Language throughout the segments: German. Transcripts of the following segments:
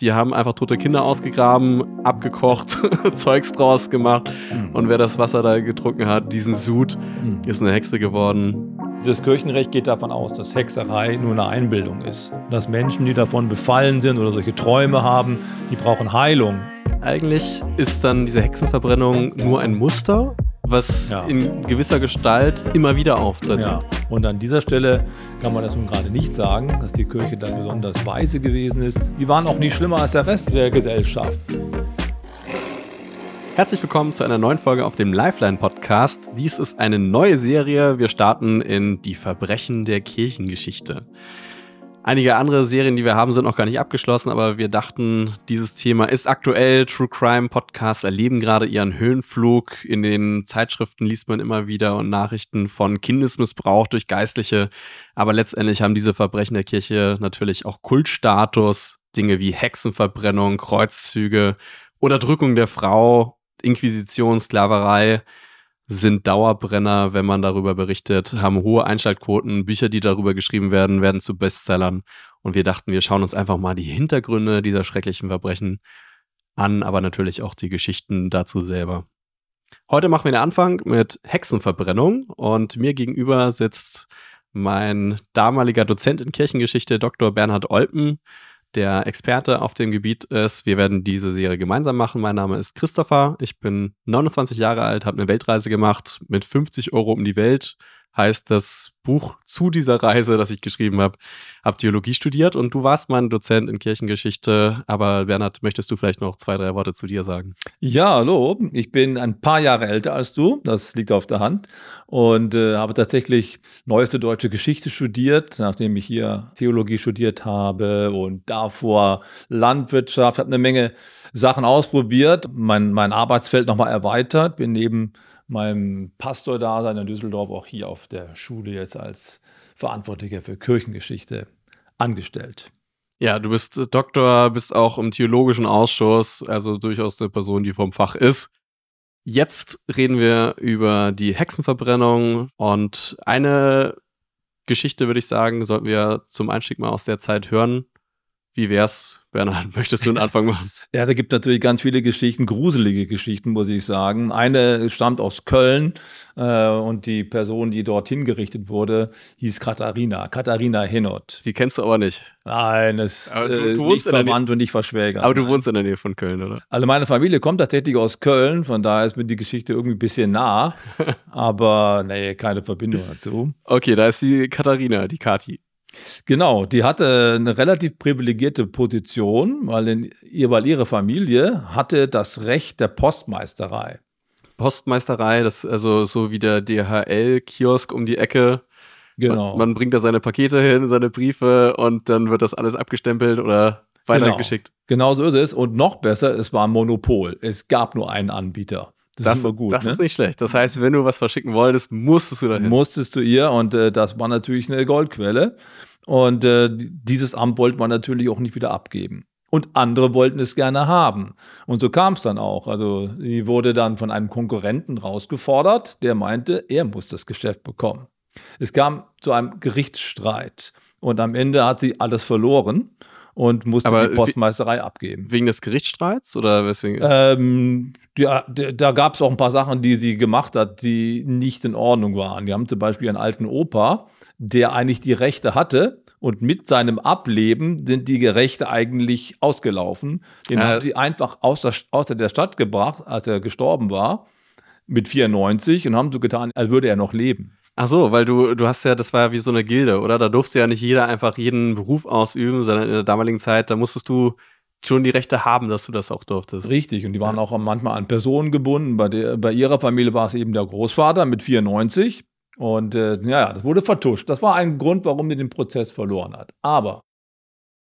Die haben einfach tote Kinder ausgegraben, abgekocht, Zeugs draus gemacht. Mhm. Und wer das Wasser da getrunken hat, diesen Sud, mhm. ist eine Hexe geworden. Dieses Kirchenrecht geht davon aus, dass Hexerei nur eine Einbildung ist. Dass Menschen, die davon befallen sind oder solche Träume haben, die brauchen Heilung. Eigentlich ist dann diese Hexenverbrennung nur ein Muster, was ja. in gewisser Gestalt immer wieder auftritt. Ja. Und an dieser Stelle kann man das nun gerade nicht sagen, dass die Kirche da besonders weise gewesen ist. Die waren auch nicht schlimmer als der Rest der Gesellschaft. Herzlich willkommen zu einer neuen Folge auf dem Lifeline Podcast. Dies ist eine neue Serie. Wir starten in die Verbrechen der Kirchengeschichte. Einige andere Serien, die wir haben, sind noch gar nicht abgeschlossen, aber wir dachten, dieses Thema ist aktuell. True Crime Podcasts erleben gerade ihren Höhenflug. In den Zeitschriften liest man immer wieder Nachrichten von Kindesmissbrauch durch Geistliche. Aber letztendlich haben diese Verbrechen der Kirche natürlich auch Kultstatus. Dinge wie Hexenverbrennung, Kreuzzüge, Unterdrückung der Frau, Inquisition, Sklaverei sind Dauerbrenner, wenn man darüber berichtet, haben hohe Einschaltquoten. Bücher, die darüber geschrieben werden, werden zu Bestsellern. Und wir dachten, wir schauen uns einfach mal die Hintergründe dieser schrecklichen Verbrechen an, aber natürlich auch die Geschichten dazu selber. Heute machen wir den Anfang mit Hexenverbrennung und mir gegenüber sitzt mein damaliger Dozent in Kirchengeschichte, Dr. Bernhard Olpen, der Experte auf dem Gebiet ist. Wir werden diese Serie gemeinsam machen. Mein Name ist Christopher. Ich bin 29 Jahre alt, habe eine Weltreise gemacht mit 50 Euro um die Welt heißt das Buch zu dieser Reise, das ich geschrieben habe, habe Theologie studiert und du warst mein Dozent in Kirchengeschichte. Aber Bernhard, möchtest du vielleicht noch zwei, drei Worte zu dir sagen? Ja, hallo. Ich bin ein paar Jahre älter als du, das liegt auf der Hand und äh, habe tatsächlich neueste deutsche Geschichte studiert, nachdem ich hier Theologie studiert habe und davor Landwirtschaft, habe eine Menge Sachen ausprobiert, mein, mein Arbeitsfeld nochmal erweitert, bin neben meinem Pastordasein in Düsseldorf auch hier auf der Schule jetzt als Verantwortlicher für Kirchengeschichte angestellt. Ja, du bist Doktor, bist auch im theologischen Ausschuss, also durchaus eine Person, die vom Fach ist. Jetzt reden wir über die Hexenverbrennung und eine Geschichte, würde ich sagen, sollten wir zum Einstieg mal aus der Zeit hören. Wie wär's, Bernhard? Möchtest du einen Anfang machen? ja, da gibt natürlich ganz viele Geschichten, gruselige Geschichten, muss ich sagen. Eine stammt aus Köln äh, und die Person, die dort hingerichtet wurde, hieß Katharina, Katharina Hinnott. Die kennst du aber nicht. Nein, es du, äh, nicht verwandt und nicht verschwägert. Aber du wohnst in der Nähe von Köln, oder? Also meine Familie kommt tatsächlich aus Köln, von daher ist mir die Geschichte irgendwie ein bisschen nah, aber nee, keine Verbindung dazu. Okay, da ist die Katharina, die Kati. Genau, die hatte eine relativ privilegierte Position, weil, in, weil ihre Familie hatte das Recht der Postmeisterei. Postmeisterei, das ist also so wie der DHL-Kiosk um die Ecke. Genau. Man, man, bringt da seine Pakete hin, seine Briefe und dann wird das alles abgestempelt oder weitergeschickt. Genau, genau so ist es. Und noch besser, es war ein Monopol. Es gab nur einen Anbieter. Das, das, ist immer gut. Das ne? ist nicht schlecht. Das heißt, wenn du was verschicken wolltest, musstest du dahin. Musstest du ihr und äh, das war natürlich eine Goldquelle. Und äh, dieses Amt wollte man natürlich auch nicht wieder abgeben. Und andere wollten es gerne haben. Und so kam es dann auch. Also sie wurde dann von einem Konkurrenten rausgefordert, der meinte, er muss das Geschäft bekommen. Es kam zu einem Gerichtsstreit. Und am Ende hat sie alles verloren und musste Aber die Postmeisterei abgeben. Wegen des Gerichtsstreits oder weswegen? Ähm, ja, da gab es auch ein paar Sachen, die sie gemacht hat, die nicht in Ordnung waren. Die haben zum Beispiel einen alten Opa, der eigentlich die Rechte hatte und mit seinem Ableben sind die Rechte eigentlich ausgelaufen. Den äh, haben sie einfach außer, außer der Stadt gebracht, als er gestorben war, mit 94 und haben so getan, als würde er noch leben. Ach so, weil du, du hast ja, das war ja wie so eine Gilde, oder? Da durfte ja nicht jeder einfach jeden Beruf ausüben, sondern in der damaligen Zeit, da musstest du schon die Rechte haben, dass du das auch durftest. Richtig, und die waren auch manchmal an Personen gebunden. Bei, der, bei ihrer Familie war es eben der Großvater mit 94. Und äh, ja, das wurde vertuscht. Das war ein Grund, warum sie den Prozess verloren hat. Aber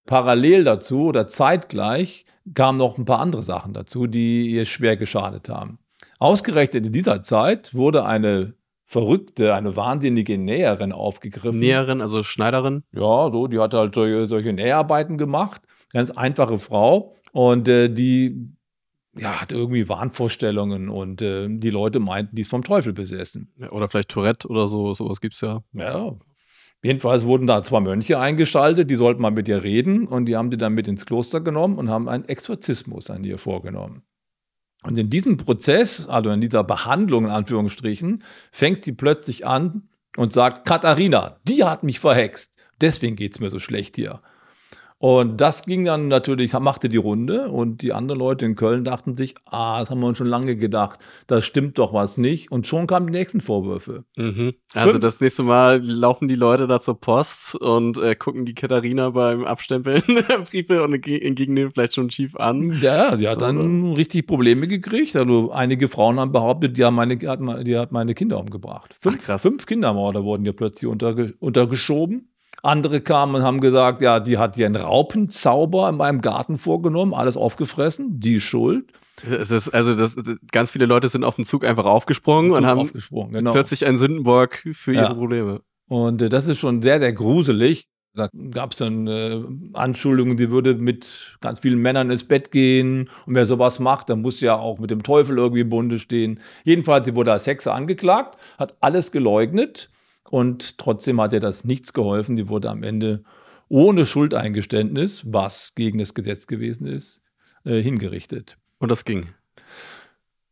parallel dazu oder zeitgleich kamen noch ein paar andere Sachen dazu, die ihr schwer geschadet haben. Ausgerechnet in dieser Zeit wurde eine verrückte, eine wahnsinnige Näherin aufgegriffen. Näherin, also Schneiderin? Ja, so, die hat halt solche, solche Näharbeiten gemacht. Ganz einfache Frau. Und äh, die ja, hat irgendwie Wahnvorstellungen und äh, die Leute meinten, die ist vom Teufel besessen. Oder vielleicht Tourette oder so, sowas gibt es ja. Ja. Jedenfalls wurden da zwei Mönche eingeschaltet, die sollten mal mit ihr reden und die haben die dann mit ins Kloster genommen und haben einen Exorzismus an ihr vorgenommen. Und in diesem Prozess, also in dieser Behandlung in Anführungsstrichen, fängt sie plötzlich an und sagt, Katharina, die hat mich verhext, deswegen geht es mir so schlecht hier. Und das ging dann natürlich, machte die Runde und die anderen Leute in Köln dachten sich, ah, das haben wir uns schon lange gedacht, da stimmt doch was nicht. Und schon kamen die nächsten Vorwürfe. Mhm. Also Fünf das nächste Mal laufen die Leute da zur Post und äh, gucken die Katharina beim Abstempeln der Briefe und entgegennehmen vielleicht schon schief an. Ja, die hat so, dann so. richtig Probleme gekriegt. Also einige Frauen haben behauptet, die, haben meine, die, hat, die hat meine Kinder umgebracht. Fünf, Ach, fünf Kindermorde wurden ihr plötzlich unterge untergeschoben. Andere kamen und haben gesagt, ja, die hat hier einen Raupenzauber in meinem Garten vorgenommen, alles aufgefressen, die schuld. Das, also das, ganz viele Leute sind auf den Zug einfach aufgesprungen und haben aufgesprungen, genau. plötzlich einen Sündenbock für ihre ja. Probleme. Und äh, das ist schon sehr, sehr gruselig. Da gab es dann äh, Anschuldigungen, die würde mit ganz vielen Männern ins Bett gehen. Und wer sowas macht, dann muss ja auch mit dem Teufel irgendwie im Bunde stehen. Jedenfalls, sie wurde als Hexe angeklagt, hat alles geleugnet und trotzdem hat ihr das nichts geholfen. Die wurde am Ende ohne Schuldeingeständnis, was gegen das Gesetz gewesen ist, äh, hingerichtet. Und das ging.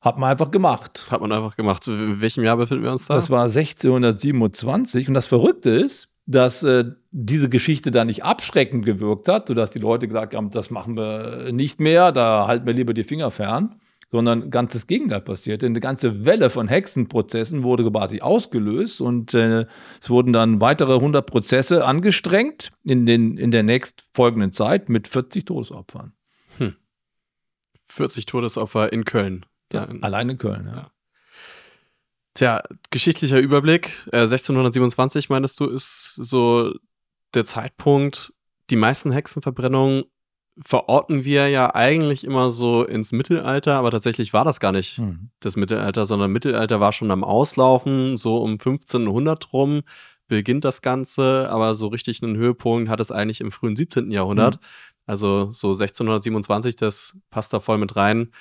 Hat man einfach gemacht. Hat man einfach gemacht. In welchem Jahr befinden wir uns da? Das war 1627. Und das Verrückte ist, dass äh, diese Geschichte da nicht abschreckend gewirkt hat, sodass die Leute gesagt haben, das machen wir nicht mehr, da halten wir lieber die Finger fern, sondern ganz das Gegenteil passierte. Eine ganze Welle von Hexenprozessen wurde quasi ausgelöst und äh, es wurden dann weitere 100 Prozesse angestrengt in, den, in der nächstfolgenden Zeit mit 40 Todesopfern. Hm. 40 Todesopfer in Köln. Ja, in, allein in Köln, ja. ja. Tja, geschichtlicher Überblick. Äh, 1627, meinst du, ist so der Zeitpunkt, die meisten Hexenverbrennungen verorten wir ja eigentlich immer so ins Mittelalter, aber tatsächlich war das gar nicht mhm. das Mittelalter, sondern Mittelalter war schon am Auslaufen, so um 1500 rum beginnt das Ganze, aber so richtig einen Höhepunkt hat es eigentlich im frühen 17. Jahrhundert. Mhm. Also so 1627, das passt da voll mit rein.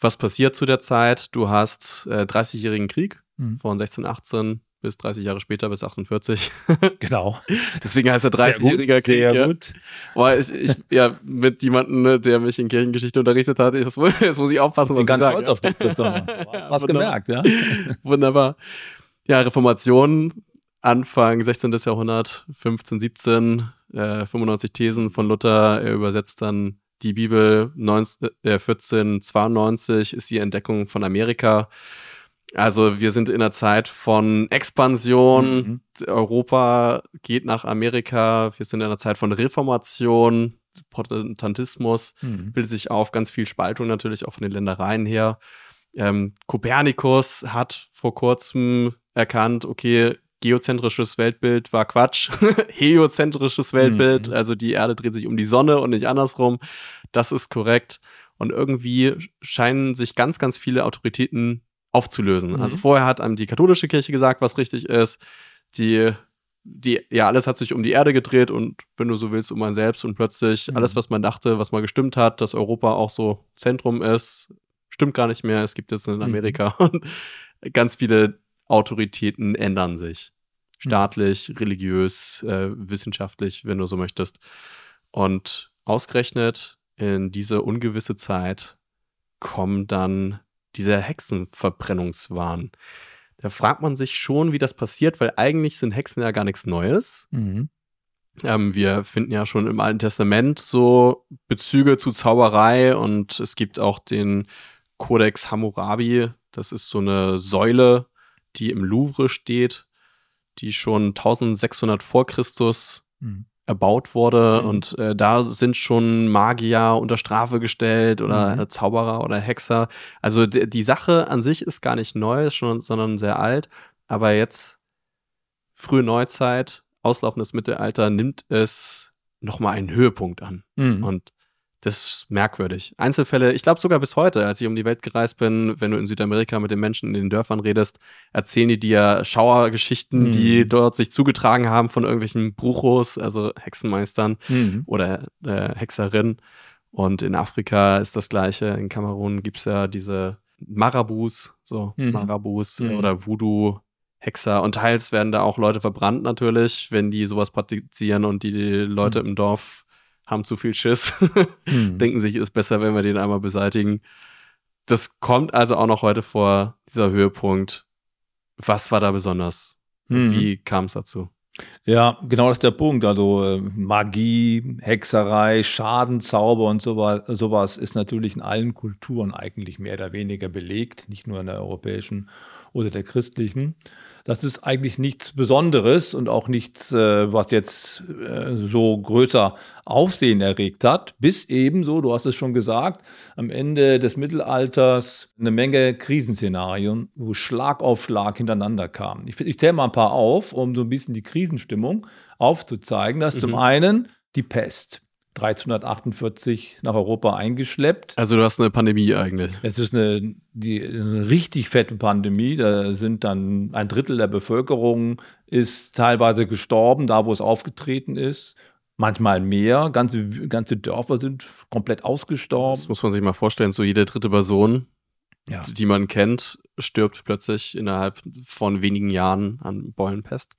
Was passiert zu der Zeit? Du hast äh, 30-jährigen Krieg mhm. von 1618 bis 30 Jahre später, bis 48. Genau. Deswegen heißt er 30-jähriger Krieg. Sehr ja. gut. Boah, ich, ich, ja, mit jemandem, ne, der mich in Kirchengeschichte unterrichtet hat, jetzt, jetzt muss ich aufpassen, was ich, ich sage. Ganz auf dich, Christopher. Was gemerkt, ja. Wunderbar. Ja, Reformation, Anfang 16. Jahrhundert, 15, 17, äh, 95 Thesen von Luther. Er übersetzt dann die Bibel 19, äh, 1492 ist die Entdeckung von Amerika. Also wir sind in einer Zeit von Expansion. Mhm. Europa geht nach Amerika. Wir sind in einer Zeit von Reformation. Protestantismus mhm. bildet sich auf, ganz viel Spaltung natürlich auch von den Ländereien her. Ähm, Kopernikus hat vor kurzem erkannt, okay, geozentrisches Weltbild war Quatsch. Heliozentrisches Weltbild, mhm. also die Erde dreht sich um die Sonne und nicht andersrum. Das ist korrekt. Und irgendwie scheinen sich ganz, ganz viele Autoritäten aufzulösen. Also mhm. Also vorher hat einem die katholische Kirche gesagt, was richtig ist. Die, die, ja, alles hat sich um die Erde gedreht und wenn du so willst, um man selbst und plötzlich mhm. alles, was man dachte, was mal gestimmt hat, dass Europa auch so Zentrum ist, stimmt gar nicht mehr. Es gibt jetzt in mhm. Amerika und ganz viele Autoritäten ändern sich. Mhm. Staatlich, religiös, äh, wissenschaftlich, wenn du so möchtest. Und ausgerechnet in diese ungewisse Zeit kommen dann dieser Hexenverbrennungswahn. Da fragt man sich schon, wie das passiert, weil eigentlich sind Hexen ja gar nichts Neues. Mhm. Ähm, wir finden ja schon im Alten Testament so Bezüge zu Zauberei und es gibt auch den Codex Hammurabi. Das ist so eine Säule, die im Louvre steht, die schon 1600 vor Christus mhm erbaut wurde mhm. und äh, da sind schon Magier unter Strafe gestellt oder mhm. Zauberer oder Hexer. Also die Sache an sich ist gar nicht neu, schon, sondern sehr alt. Aber jetzt, frühe Neuzeit, auslaufendes Mittelalter, nimmt es nochmal einen Höhepunkt an. Mhm. Und das ist merkwürdig. Einzelfälle, ich glaube sogar bis heute, als ich um die Welt gereist bin, wenn du in Südamerika mit den Menschen in den Dörfern redest, erzählen die dir Schauergeschichten, mhm. die dort sich zugetragen haben von irgendwelchen Bruchos, also Hexenmeistern mhm. oder äh, Hexerinnen. Und in Afrika ist das gleiche. In Kamerun gibt es ja diese Marabus, so mhm. Marabus mhm. oder Voodoo Hexer. Und teils werden da auch Leute verbrannt natürlich, wenn die sowas praktizieren und die, Leute mhm. im Dorf haben zu viel Schiss, mhm. denken sich, ist besser, wenn wir den einmal beseitigen. Das kommt also auch noch heute vor, dieser Höhepunkt. Was war da besonders? Mhm. Wie kam es dazu? Ja, genau das ist der Punkt. Also äh, Magie, Hexerei, Schadenzauber und sowas, sowas ist natürlich in allen Kulturen eigentlich mehr oder weniger belegt, nicht nur in der europäischen oder der christlichen. Das ist eigentlich nichts Besonderes und auch nichts, äh, was jetzt äh, so größer Aufsehen erregt hat, bis ebenso, du hast es schon gesagt, am Ende des Mittelalters eine Menge Krisenszenarien, wo Schlag auf Schlag hintereinander kamen. Ich, ich zähle mal ein paar auf, um so ein bisschen die Krisenstimmung aufzuzeigen. Das ist mhm. zum einen die Pest. 1348 nach Europa eingeschleppt. Also du hast eine Pandemie eigentlich. Es ist eine, die, eine richtig fette Pandemie. Da sind dann ein Drittel der Bevölkerung ist teilweise gestorben, da wo es aufgetreten ist. Manchmal mehr. Ganze, ganze Dörfer sind komplett ausgestorben. Das muss man sich mal vorstellen. So jede dritte Person, ja. die man kennt, stirbt plötzlich innerhalb von wenigen Jahren an Beulenpest.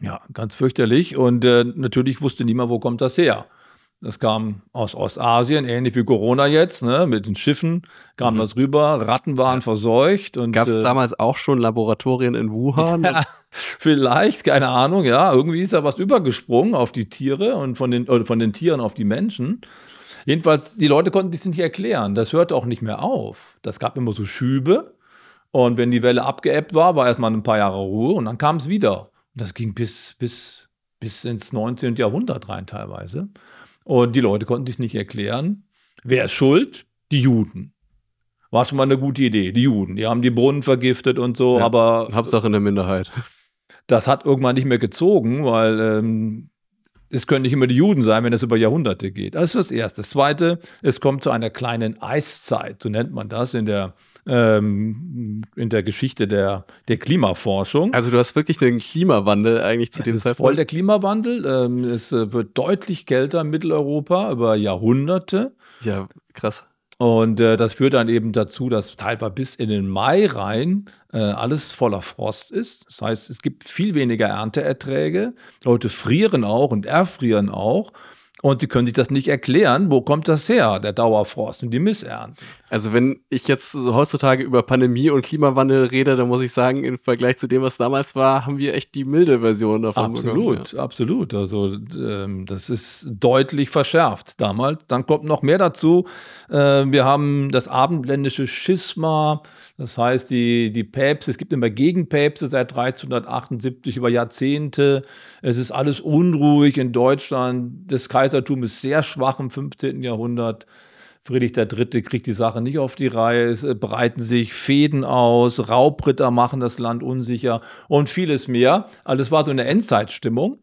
Ja, ganz fürchterlich. Und äh, natürlich wusste niemand, wo kommt das her. Das kam aus Ostasien, ähnlich wie Corona jetzt, ne? mit den Schiffen kam mhm. das rüber, Ratten waren ja. verseucht. Gab es äh, damals auch schon Laboratorien in Wuhan? Ja, vielleicht, keine Ahnung, ja. Irgendwie ist da was übergesprungen auf die Tiere und von den, äh, von den Tieren auf die Menschen. Jedenfalls, die Leute konnten das nicht erklären. Das hörte auch nicht mehr auf. Das gab immer so Schübe. Und wenn die Welle abgeebbt war, war erstmal ein paar Jahre Ruhe und dann kam es wieder. Das ging bis, bis, bis ins 19. Jahrhundert rein teilweise. Und die Leute konnten sich nicht erklären, wer ist schuld? Die Juden. War schon mal eine gute Idee. Die Juden, die haben die Brunnen vergiftet und so, ja, aber. Hauptsache in der Minderheit. Das hat irgendwann nicht mehr gezogen, weil ähm, es können nicht immer die Juden sein, wenn es über Jahrhunderte geht. Das ist das Erste. Das Zweite, es kommt zu einer kleinen Eiszeit, so nennt man das in der ähm, in der Geschichte der, der Klimaforschung. Also du hast wirklich den Klimawandel eigentlich zu dem Zeitpunkt. Voll der Klimawandel. Ähm, es äh, wird deutlich kälter in Mitteleuropa über Jahrhunderte. Ja, krass. Und äh, das führt dann eben dazu, dass teilweise bis in den Mai rein äh, alles voller Frost ist. Das heißt, es gibt viel weniger Ernteerträge. Leute frieren auch und erfrieren auch. Und sie können sich das nicht erklären, wo kommt das her, der Dauerfrost und die Missernten. Also wenn ich jetzt heutzutage über Pandemie und Klimawandel rede, dann muss ich sagen, im Vergleich zu dem, was damals war, haben wir echt die milde Version davon absolut, bekommen. Ja. Absolut, also ähm, das ist deutlich verschärft damals. Dann kommt noch mehr dazu. Äh, wir haben das abendländische Schisma, das heißt, die, die Päpste, es gibt immer Gegenpäpste seit 1378 über Jahrzehnte. Es ist alles unruhig in Deutschland. Das Kaisertum ist sehr schwach im 15. Jahrhundert. Friedrich III. kriegt die Sache nicht auf die Reihe, es äh, breiten sich Fäden aus, Raubritter machen das Land unsicher und vieles mehr. Also das war so eine Endzeitstimmung.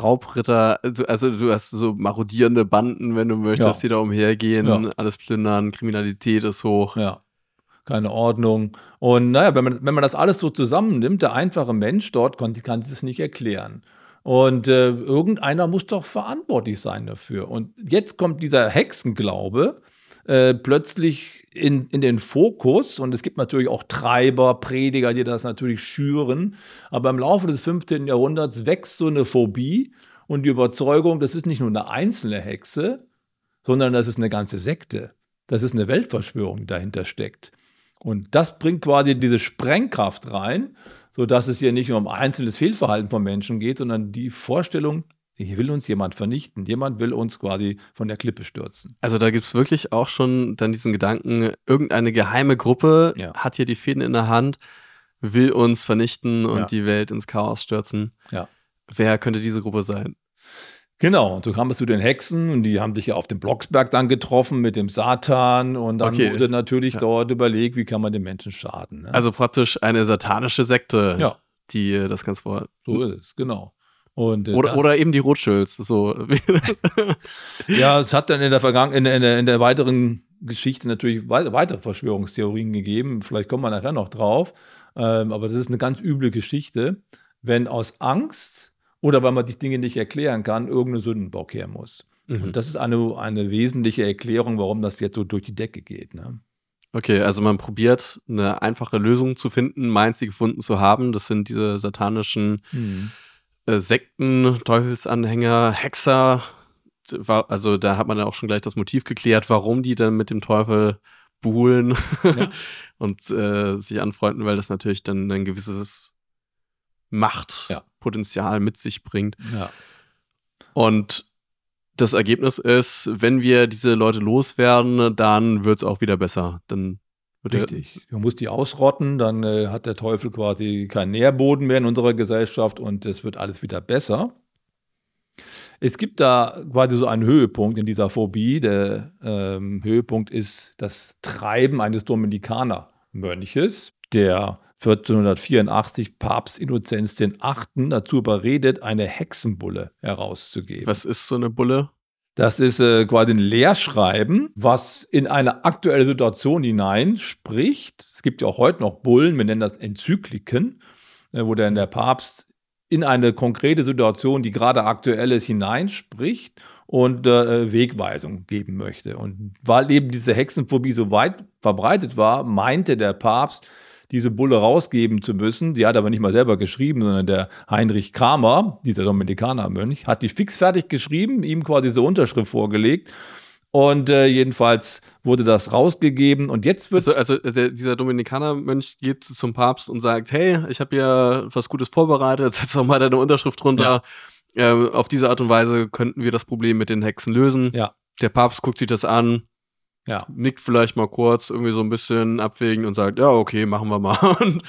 Raubritter, also du hast so marodierende Banden, wenn du möchtest, ja. die da umhergehen, ja. alles plündern, Kriminalität ist hoch. Ja keine Ordnung. Und naja, wenn man, wenn man das alles so zusammennimmt, der einfache Mensch dort kann, kann es nicht erklären. Und äh, irgendeiner muss doch verantwortlich sein dafür. Und jetzt kommt dieser Hexenglaube äh, plötzlich in, in den Fokus. Und es gibt natürlich auch Treiber, Prediger, die das natürlich schüren. Aber im Laufe des 15. Jahrhunderts wächst so eine Phobie und die Überzeugung, das ist nicht nur eine einzelne Hexe, sondern das ist eine ganze Sekte. Das ist eine Weltverschwörung, die dahinter steckt. Und das bringt quasi diese Sprengkraft rein, sodass es hier nicht nur um einzelnes Fehlverhalten von Menschen geht, sondern die Vorstellung, hier will uns jemand vernichten. Jemand will uns quasi von der Klippe stürzen. Also da gibt es wirklich auch schon dann diesen Gedanken, irgendeine geheime Gruppe ja. hat hier die Fäden in der Hand, will uns vernichten und ja. die Welt ins Chaos stürzen. Ja. Wer könnte diese Gruppe sein? Genau, und du kamst zu den Hexen und die haben sich ja auf dem Blocksberg dann getroffen mit dem Satan und dann okay. wurde natürlich ja. dort überlegt, wie kann man den Menschen schaden. Ne? Also praktisch eine satanische Sekte, ja. die das Ganze vor. So ist es, genau. Und, äh, oder, oder eben die Rothschilds. So. ja, es hat dann in der Vergangenheit, in, in, in, der weiteren Geschichte natürlich weitere Verschwörungstheorien gegeben. Vielleicht kommen wir nachher noch drauf. Ähm, aber das ist eine ganz üble Geschichte, wenn aus Angst oder weil man die Dinge nicht erklären kann, irgendeine Sündenbock her muss. Mhm. Und das ist eine, eine wesentliche Erklärung, warum das jetzt so durch die Decke geht. Ne? Okay, also man probiert eine einfache Lösung zu finden, meint sie gefunden zu haben. Das sind diese satanischen Mhm. Äh, Sekten, Teufelsanhänger, Hexer. Wa- Also da hat man dann auch schon gleich das Motiv geklärt, warum die dann mit dem Teufel buhlen Ja. und äh, sich anfreunden, weil das natürlich dann ein gewisses Ja. Machtpotenzial mit sich bringt. Ja. Und das Ergebnis ist, wenn wir diese Leute loswerden, dann wird es auch wieder besser. Dann Richtig. Du musst die ausrotten, dann äh, hat der Teufel quasi keinen Nährboden mehr in unserer Gesellschaft und es wird alles wieder besser. Es gibt da quasi so einen Höhepunkt in dieser Phobie. Der ähm, Höhepunkt ist das Treiben eines Dominikanermönches, der 1484 Papst Innozenz VIII. dazu überredet, eine Hexenbulle herauszugeben. Was ist so eine Bulle? Das ist äh, quasi ein Lehrschreiben, was in eine aktuelle Situation hinein spricht. Es gibt ja auch heute noch Bullen, wir nennen das Enzykliken, äh, wo dann der Papst in eine konkrete Situation, die gerade aktuell ist, hineinspricht und äh, Wegweisung geben möchte. Und weil eben diese Hexenphobie so weit verbreitet war, meinte der Papst, diese Bulle rausgeben zu müssen. Die hat er aber nicht mal selber geschrieben, sondern der Heinrich Kramer, dieser Dominikanermönch, hat die fixfertig geschrieben, ihm quasi so Unterschrift vorgelegt. Und äh, jedenfalls wurde das rausgegeben. Und jetzt wird Also, also der, dieser Dominikanermönch geht zum Papst und sagt, hey, ich habe hier was Gutes vorbereitet, setz doch mal deine Unterschrift drunter. Ähm, auf diese Art und Weise könnten wir das Problem mit den Hexen lösen. Ja. Der Papst guckt sich das an, ja, nickt vielleicht mal kurz, irgendwie so ein bisschen abwägen und sagt, ja, okay, machen wir mal. Und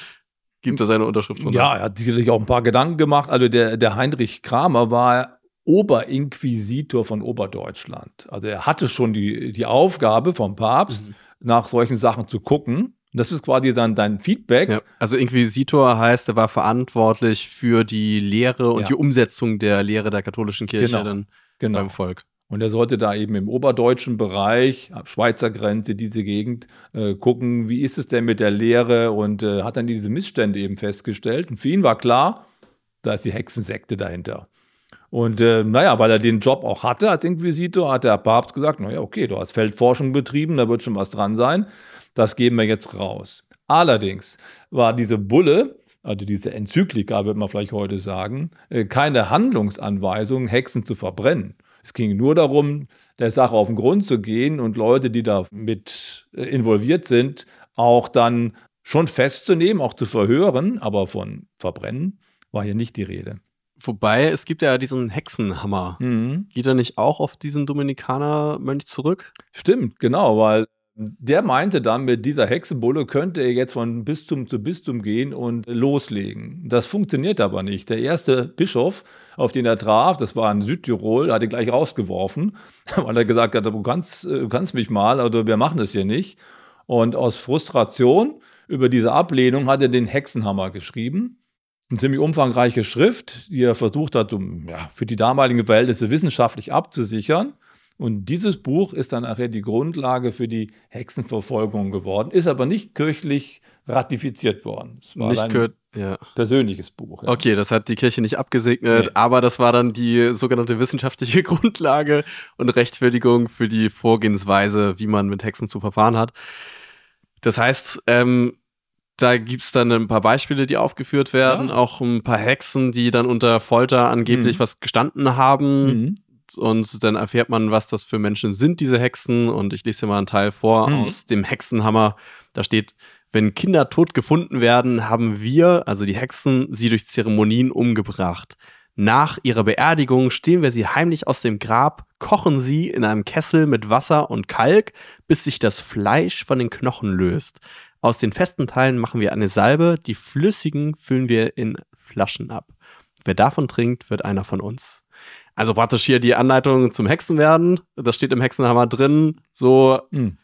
gibt da seine Unterschrift drunter. Ja, er hat sicherlich auch ein paar Gedanken gemacht. Also der, der Heinrich Kramer war Oberinquisitor von Oberdeutschland. Also er hatte schon die, die Aufgabe vom Papst, Mhm. nach solchen Sachen zu gucken. Das ist quasi dann dein Feedback. Ja, also Inquisitor heißt, er war verantwortlich für die Lehre und Ja. die Umsetzung der Lehre der katholischen Kirche Genau. dann Genau. beim Volk. Und er sollte da eben im oberdeutschen Bereich, ab Schweizer Grenze, diese Gegend, äh, gucken, wie ist es denn mit der Lehre und äh, hat dann diese Missstände eben festgestellt. Und für ihn war klar, da ist die Hexensekte dahinter. Und äh, naja, weil er den Job auch hatte als Inquisitor, hat der Papst gesagt, naja, okay, du hast Feldforschung betrieben, da wird schon was dran sein. Das geben wir jetzt raus. Allerdings war diese Bulle, also diese Enzyklika, wird man vielleicht heute sagen, äh, keine Handlungsanweisung, Hexen zu verbrennen. Es ging nur darum, der Sache auf den Grund zu gehen und Leute, die da mit äh, involviert sind, auch dann schon festzunehmen, auch zu verhören, aber von Verbrennen war hier nicht die Rede. Wobei, es gibt ja diesen Hexenhammer. Mhm. Geht er nicht auch auf diesen Dominikanermönch zurück? Stimmt, genau, weil der meinte dann, mit dieser Hexenbulle könnte er jetzt von Bistum zu Bistum gehen und loslegen. Das funktioniert aber nicht. Der erste Bischof, auf den er traf, das war in Südtirol, hat ihn gleich rausgeworfen, weil er gesagt hat, du kannst, äh, du kannst mich mal, oder wir machen das hier nicht. Und aus Frustration über diese Ablehnung hat er den Hexenhammer geschrieben. Eine ziemlich umfangreiche Schrift, die er versucht hat, um ja, für die damaligen Verhältnisse wissenschaftlich abzusichern. Und dieses Buch ist dann nachher die Grundlage für die Hexenverfolgung geworden, ist aber nicht kirchlich ratifiziert worden. Es war nicht ein. Ja. persönliches Buch. ja. Okay, das hat die Kirche nicht abgesegnet, Nee. aber das war dann die sogenannte wissenschaftliche Grundlage und Rechtfertigung für die Vorgehensweise, wie man mit Hexen zu verfahren hat. Das heißt, ähm, da gibt's dann ein paar Beispiele, die aufgeführt werden, Ja. auch ein paar Hexen, die dann unter Folter angeblich Mhm. was gestanden haben. Mhm. Und dann erfährt man, was das für Menschen sind, diese Hexen. Und ich lese dir mal einen Teil vor Mhm. aus dem Hexenhammer. Da steht, wenn Kinder tot gefunden werden, haben wir, also die Hexen, sie durch Zeremonien umgebracht. Nach ihrer Beerdigung stehlen wir sie heimlich aus dem Grab, kochen sie in einem Kessel mit Wasser und Kalk, bis sich das Fleisch von den Knochen löst. Aus den festen Teilen machen wir eine Salbe, die flüssigen füllen wir in Flaschen ab. Wer davon trinkt, wird einer von uns. Also praktisch hier die Anleitung zum Hexenwerden. Das steht im Hexenhammer drin. So Mhm.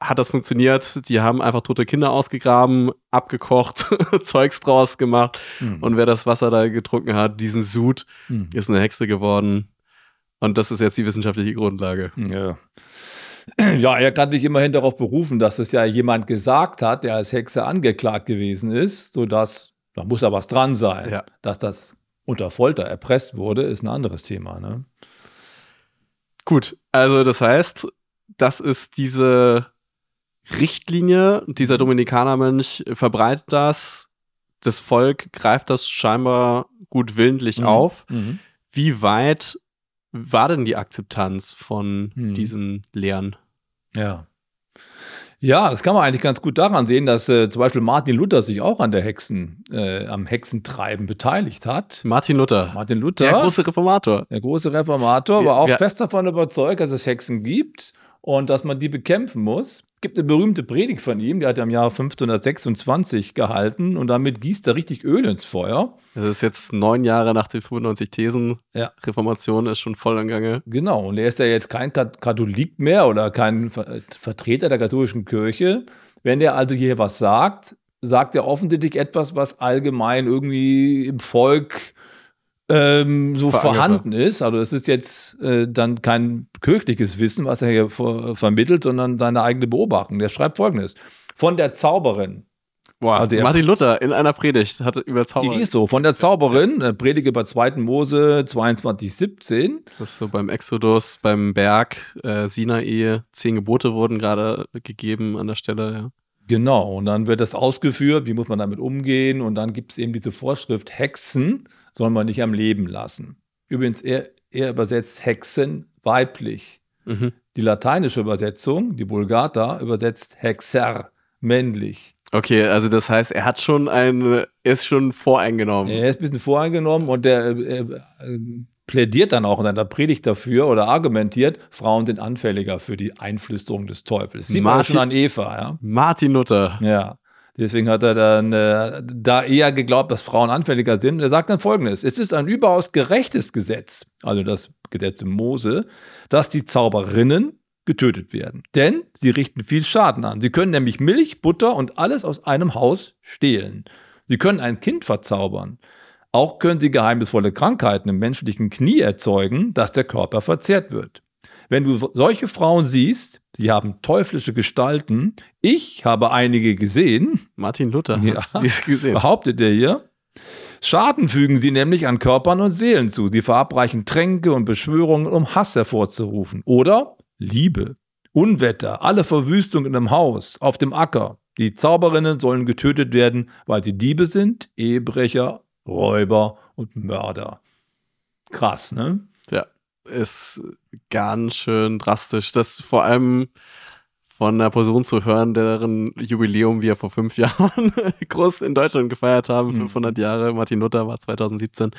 hat das funktioniert. Die haben einfach tote Kinder ausgegraben, abgekocht, Zeugs draus gemacht. Mhm. Und wer das Wasser da getrunken hat, diesen Sud, Mhm. ist eine Hexe geworden. Und das ist jetzt die wissenschaftliche Grundlage. Ja. Ja, er kann sich immerhin darauf berufen, dass es ja jemand gesagt hat, der als Hexe angeklagt gewesen ist, sodass, da muss ja was dran sein. Ja. Dass das unter Folter erpresst wurde, ist ein anderes Thema. Ne? Gut, also das heißt, das ist diese Richtlinie. Dieser Dominikanermönch verbreitet das. Das Volk greift das scheinbar gut willentlich Mhm. auf. Mhm. Wie weit war denn die Akzeptanz von Hm. diesen Lehren? Ja. Ja, das kann man eigentlich ganz gut daran sehen, dass äh, zum Beispiel Martin Luther sich auch an der Hexen, äh, am Hexentreiben beteiligt hat. Martin Luther, Martin Luther, der große Reformator. der große Reformator, war auch wir- fest davon überzeugt, dass es Hexen gibt und dass man die bekämpfen muss. Es gibt eine berühmte Predigt von ihm, die hat er im Jahr 1526 gehalten und damit gießt er richtig Öl ins Feuer. Das ist jetzt neun Jahre nach den 95 Thesen. Ja. Reformation ist schon voll im Gange. Genau, und er ist ja jetzt kein Kat- Katholik mehr oder kein Ver Vertreter der katholischen Kirche. Wenn er also hier was sagt, sagt er offensichtlich etwas, was allgemein irgendwie im Volk ähm, so vorhanden ist. Also es ist jetzt äh, dann kein kirchliches Wissen, was er hier ver vermittelt, sondern seine eigene Beobachtung. Der schreibt folgendes. Von der Zauberin. Boah, Also Martin Luther in einer Predigt hat über Die Zauber. liest so. Von der Zauberin, äh, Predige bei 2. Mose 22, 17. Das ist so beim Exodus, beim Berg äh, Sinai, zehn Gebote wurden gerade gegeben an der Stelle. Ja. Genau, und dann wird das ausgeführt, wie muss man damit umgehen und dann gibt es eben diese Vorschrift, Hexen soll man nicht am Leben lassen. Übrigens, er, er übersetzt Hexen weiblich. Mhm. Die lateinische Übersetzung, die Vulgata, übersetzt Hexer männlich. Okay, also das heißt, er hat schon ein, er ist schon voreingenommen. Er ist ein bisschen voreingenommen und der äh, äh, plädiert dann auch in seiner Predigt dafür oder argumentiert, Frauen sind anfälliger für die Einflüsterung des Teufels. Sieht man schon an Eva, ja. Martin Luther. Ja. Deswegen hat er dann äh, da eher geglaubt, dass Frauen anfälliger sind. Er sagt dann folgendes: Es ist ein überaus gerechtes Gesetz, also das Gesetz im Mose, dass die Zauberinnen getötet werden. Denn sie richten viel Schaden an. Sie können nämlich Milch, Butter und alles aus einem Haus stehlen. Sie können ein Kind verzaubern. Auch können sie geheimnisvolle Krankheiten im menschlichen Knie erzeugen, dass der Körper verzehrt wird. Wenn du so- solche Frauen siehst, sie haben teuflische Gestalten. Ich habe einige gesehen, Martin Luther. Ja. Hat dies gesehen. behauptet er hier. Schaden fügen sie nämlich an Körpern und Seelen zu. Sie verabreichen Tränke und Beschwörungen, um Hass hervorzurufen. Oder Liebe, Unwetter, alle Verwüstungen im Haus, auf dem Acker. Die Zauberinnen sollen getötet werden, weil sie Diebe sind, Ehebrecher, Räuber und Mörder. Krass, ne? Ist ganz schön drastisch. Das vor allem von einer Person zu hören, deren Jubiläum wir vor fünf Jahren groß in Deutschland gefeiert haben, Mhm. 500 Jahre. Martin Luther war 2017.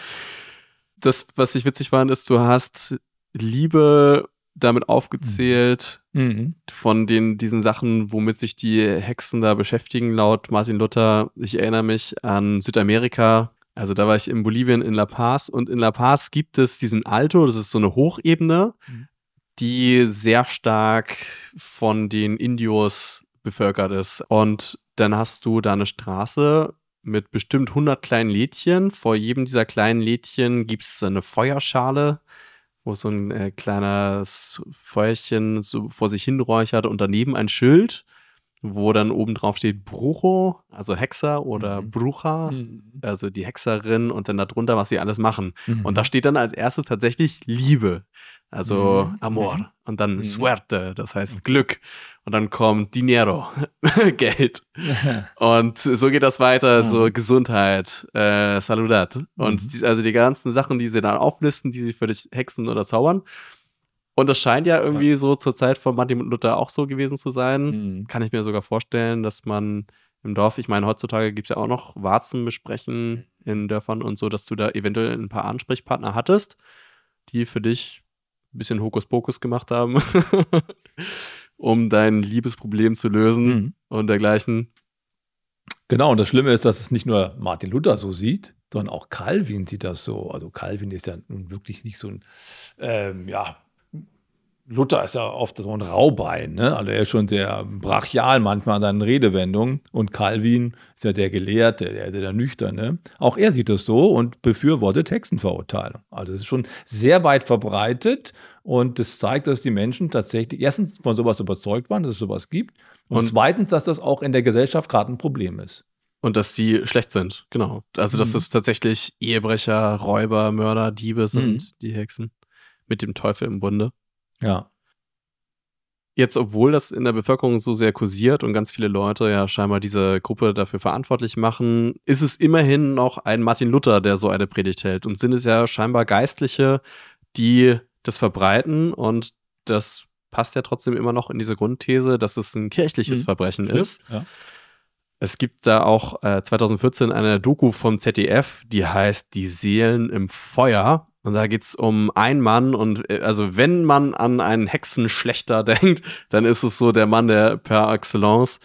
Das, was ich witzig fand, ist, du hast Liebe damit aufgezählt Mhm. von den, diesen Sachen, womit sich die Hexen da beschäftigen, laut Martin Luther. Ich erinnere mich an Südamerika. Also da war ich in Bolivien in La Paz und in La Paz gibt es diesen Alto, das ist so eine Hochebene, Mhm. die sehr stark von den Indios bevölkert ist. Und dann hast du da eine Straße mit bestimmt 100 kleinen Lädchen. Vor jedem dieser kleinen Lädchen gibt es eine Feuerschale, wo so ein äh, kleines Feuerchen so vor sich hin räuchert und daneben ein Schild, wo dann oben drauf steht Brujo, also Hexer oder Mhm. Brucha, also die Hexerin und dann darunter, was sie alles machen. Mhm. Und da steht dann als erstes tatsächlich Liebe, also Mhm. Amor. Mhm. Und dann Mhm. Suerte, das heißt Glück. Und dann kommt Dinero, Geld. Und so geht das weiter, so Mhm. Gesundheit, äh, Saludat. Und Mhm. die, also die ganzen Sachen, die sie dann auflisten, die sie für dich hexen oder zaubern. Und das scheint ja irgendwie so zur Zeit von Martin Luther auch so gewesen zu sein. Mhm. Kann ich mir sogar vorstellen, dass man im Dorf, ich meine, heutzutage gibt es ja auch noch Warzenbesprechen in Dörfern und so, dass du da eventuell ein paar Ansprechpartner hattest, die für dich ein bisschen Hokuspokus gemacht haben, um dein Liebesproblem zu lösen Mhm. und dergleichen. Genau, und das Schlimme ist, dass es nicht nur Martin Luther so sieht, sondern auch Calvin sieht das so. Also Calvin ist ja nun wirklich nicht so ein, ähm, ja, Luther ist ja oft so ein Raubein, ne? Also er ist schon sehr brachial manchmal in seinen Redewendungen. Und Calvin ist ja der Gelehrte, der ja der Nüchterne. Auch er sieht das so und befürwortet Hexenverurteilung. Also es ist schon sehr weit verbreitet und das zeigt, dass die Menschen tatsächlich erstens von sowas überzeugt waren, dass es sowas gibt. Und, Und- zweitens, dass das auch in der Gesellschaft gerade ein Problem ist. Und dass die schlecht sind, genau. Also, dass Mhm. es tatsächlich Ehebrecher, Räuber, Mörder, Diebe sind, Mhm. die Hexen. Mit dem Teufel im Bunde. Ja. Jetzt, obwohl das in der Bevölkerung so sehr kursiert und ganz viele Leute ja scheinbar diese Gruppe dafür verantwortlich machen, ist es immerhin noch ein Martin Luther, der so eine Predigt hält. Und sind es ja scheinbar Geistliche, die das verbreiten. Und das passt ja trotzdem immer noch in diese Grundthese, dass es ein kirchliches mhm. Verbrechen Stimmt. ist. Ja. Es gibt da auch äh, 2014 eine Doku vom ZDF, die heißt Die Seelen im Feuer. Und da geht es um einen Mann und äh, also wenn man an einen Hexenschlechter denkt, dann ist es so der Mann der per excellence.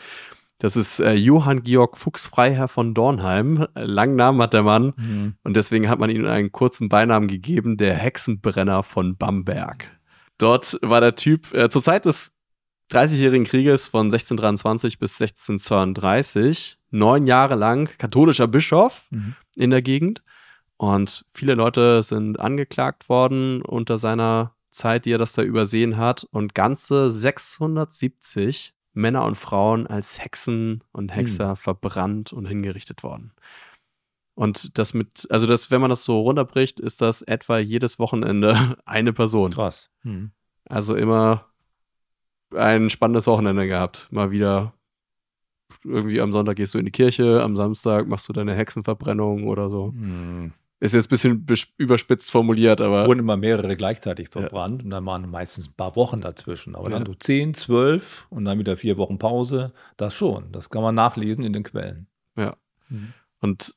Das ist äh, Johann Georg Fuchs Freiherr von Dornheim. Langen Namen hat der Mann mhm. und deswegen hat man ihm einen kurzen Beinamen gegeben, der Hexenbrenner von Bamberg. Dort war der Typ äh, zur Zeit des 30-jährigen Krieges von 1623 bis 1632 neun Jahre lang katholischer Bischof mhm. in der Gegend. Und viele Leute sind angeklagt worden unter seiner Zeit, die er das da übersehen hat. Und ganze 670 Männer und Frauen als Hexen und Hexer mhm. verbrannt und hingerichtet worden. Und das mit, also das, wenn man das so runterbricht, ist das etwa jedes Wochenende eine Person. Krass. Mhm. Also immer ein spannendes Wochenende gehabt. Mal wieder irgendwie am Sonntag gehst du in die Kirche, am Samstag machst du deine Hexenverbrennung oder so. Hm. Ist jetzt ein bisschen überspitzt formuliert, aber. Wurden immer mehrere gleichzeitig verbrannt ja. und dann waren meistens ein paar Wochen dazwischen. Aber ja. dann so zehn, zwölf und dann wieder vier Wochen Pause. Das schon. Das kann man nachlesen in den Quellen. Ja. Mhm. Und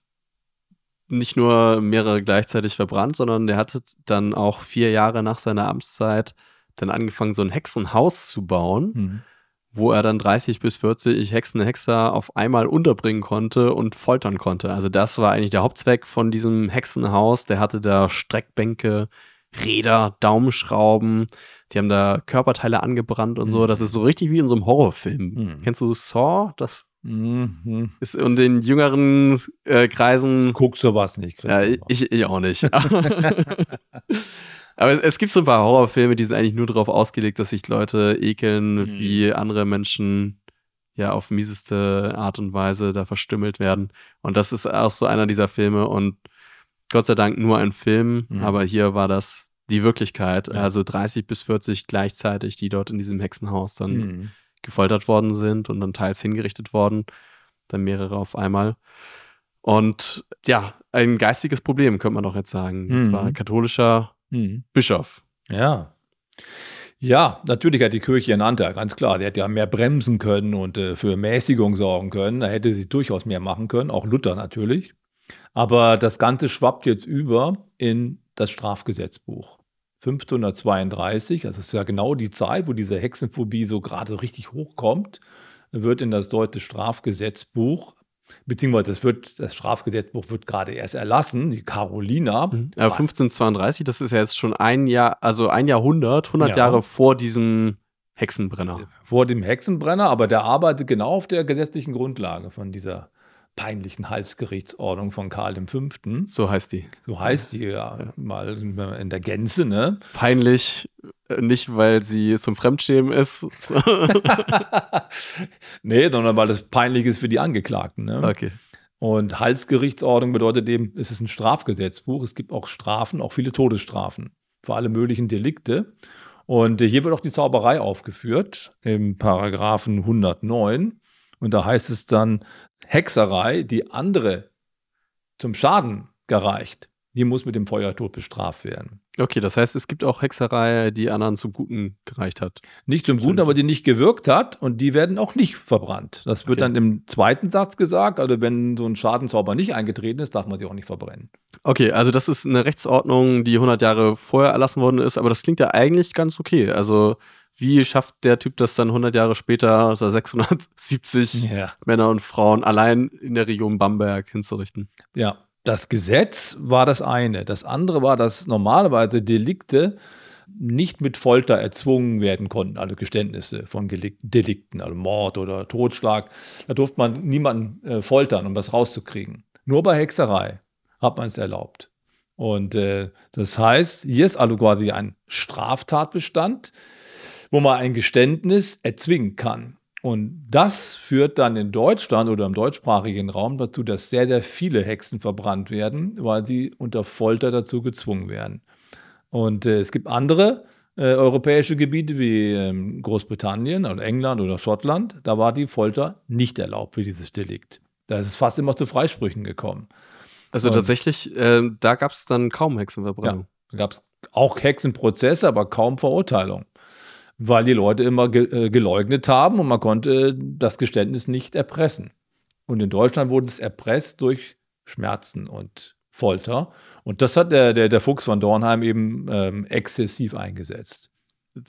nicht nur mehrere gleichzeitig verbrannt, sondern der hatte dann auch vier Jahre nach seiner Amtszeit dann angefangen, so ein Hexenhaus zu bauen, mhm. Wo er dann 30 bis 40 Hexen, Hexer auf einmal unterbringen konnte und foltern konnte. Also das war eigentlich der Hauptzweck von diesem Hexenhaus. Der hatte da Streckbänke, Räder, Daumenschrauben, die haben da Körperteile angebrannt und so. Das ist so richtig wie in so einem Horrorfilm. Mhm. Kennst du Saw? Das mhm. ist in den jüngeren äh, Kreisen. Guck sowas nicht, Christoph. Ja, ich, ich auch nicht. Aber es, es, gibt so ein paar Horrorfilme, die sind eigentlich nur darauf ausgelegt, dass sich Leute ekeln, mhm. wie andere Menschen ja auf mieseste Art und Weise da verstümmelt werden. Und das ist auch so einer dieser Filme und Gott sei Dank nur ein Film, mhm. aber hier war das die Wirklichkeit. Ja. Also 30 bis 40 gleichzeitig, die dort in diesem Hexenhaus dann mhm. gefoltert worden sind und dann teils hingerichtet worden, dann mehrere auf einmal. Und ja, ein geistiges Problem, könnte man doch jetzt sagen. Das war mhm. katholischer Mhm. Bischof. Ja. Ja, natürlich hat die Kirche ihren Anteil, ganz klar. Der hätte ja mehr bremsen können und äh, für Mäßigung sorgen können. Da hätte sie durchaus mehr machen können, auch Luther natürlich. Aber das Ganze schwappt jetzt über in das Strafgesetzbuch. 1532, also ist ja genau die Zeit, wo diese Hexenphobie so gerade richtig hochkommt, wird in das deutsche Strafgesetzbuch beziehungsweise das wird, das Strafgesetzbuch wird gerade erst erlassen, die Carolina. Mhm. Ja, 1532, das ist ja jetzt schon ein Jahr, also ein Jahrhundert, 100 ja. Jahre vor diesem Hexenbrenner. Vor dem Hexenbrenner, aber der arbeitet genau auf der gesetzlichen Grundlage von dieser peinlichen Halsgerichtsordnung von Karl V. So heißt die. So heißt die, ja, ja. mal in der Gänze, ne? Peinlich, äh, nicht weil sie zum Fremdschämen ist. nee, sondern weil es peinlich ist für die Angeklagten, ne? Okay. Und Halsgerichtsordnung bedeutet eben, es ist ein Strafgesetzbuch. Es gibt auch Strafen, auch viele Todesstrafen für alle möglichen Delikte. Und hier wird auch die Zauberei aufgeführt im Paragraphen 109. Und da heißt es dann, Hexerei, die andere zum Schaden gereicht, die muss mit dem Feuertod bestraft werden. Okay, das heißt, es gibt auch Hexerei, die anderen zum Guten gereicht hat. Nicht zum Guten, aber die nicht gewirkt hat und die werden auch nicht verbrannt. Das wird okay. dann im zweiten Satz gesagt. Also wenn so ein Schadenzauber nicht eingetreten ist, darf man sie auch nicht verbrennen. Okay, also das ist eine Rechtsordnung, die 100 Jahre vorher erlassen worden ist, aber das klingt ja eigentlich ganz okay. Also wie schafft der Typ das dann 100 Jahre später, also 670 ja. Männer und Frauen allein in der Region Bamberg hinzurichten? Ja, das Gesetz war das eine. Das andere war, dass normalerweise Delikte nicht mit Folter erzwungen werden konnten, also Geständnisse von Delikten, also Mord oder Totschlag. Da durfte man niemanden äh, foltern, um was rauszukriegen. Nur bei Hexerei hat man es erlaubt. Und äh, das heißt, hier ist also quasi ein Straftatbestand, wo man ein Geständnis erzwingen kann. Und das führt dann in Deutschland oder im deutschsprachigen Raum dazu, dass sehr, sehr viele Hexen verbrannt werden, weil sie unter Folter dazu gezwungen werden. Und äh, es gibt andere äh, europäische Gebiete wie ähm, Großbritannien oder England oder Schottland, da war die Folter nicht erlaubt für dieses Delikt. Da ist es fast immer zu Freisprüchen gekommen. Also Und- tatsächlich, äh, da gab es dann kaum Hexenverbrennung. Da gab es auch Hexenprozesse, aber kaum Verurteilung. Weil die Leute immer ge äh, geleugnet haben und man konnte das Geständnis nicht erpressen. Und in Deutschland wurde es erpresst durch Schmerzen und Folter. Und das hat der, der, der Fuchs von Dornheim eben ähm, exzessiv eingesetzt.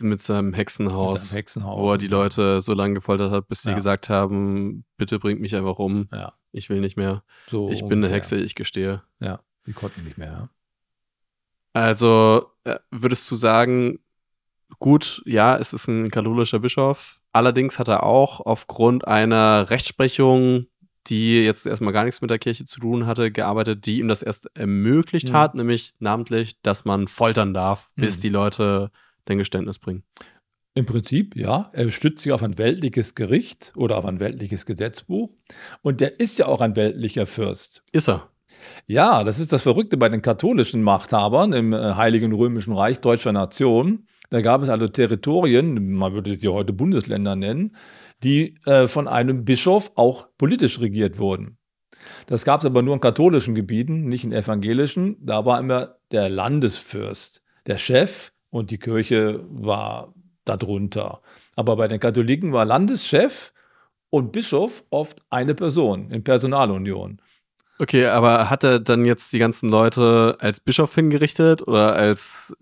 Mit seinem Hexenhaus, Mit seinem Hexenhaus wo er die. Leute so lange gefoltert hat, bis sie Ja. gesagt haben, bitte bringt mich einfach um, Ja, ich will nicht mehr. so Ich bin eine ungefähr. Hexe, ich gestehe. Ja, die konnten nicht mehr. Ja. Also äh, würdest du sagen, gut, ja, es ist ein katholischer Bischof. Allerdings hat er auch aufgrund einer Rechtsprechung, die jetzt erstmal gar nichts mit der Kirche zu tun hatte, gearbeitet, die ihm das erst ermöglicht Mhm. hat, nämlich namentlich, dass man foltern darf, bis Mhm. die Leute den Geständnis bringen. Im Prinzip, ja. Er stützt sich auf ein weltliches Gericht oder auf ein weltliches Gesetzbuch. Und der ist ja auch ein weltlicher Fürst. Ist er. Ja, das ist das Verrückte bei den katholischen Machthabern im äh, Heiligen Römischen Reich deutscher Nation. Da gab es also Territorien, man würde sie heute Bundesländer nennen, die äh, von einem Bischof auch politisch regiert wurden. Das gab es aber nur in katholischen Gebieten, nicht in evangelischen. Da war immer der Landesfürst, der Chef und die Kirche war darunter. Aber bei den Katholiken war Landeschef und Bischof oft eine Person in Personalunion. Okay, aber hat er dann jetzt die ganzen Leute als Bischof hingerichtet oder als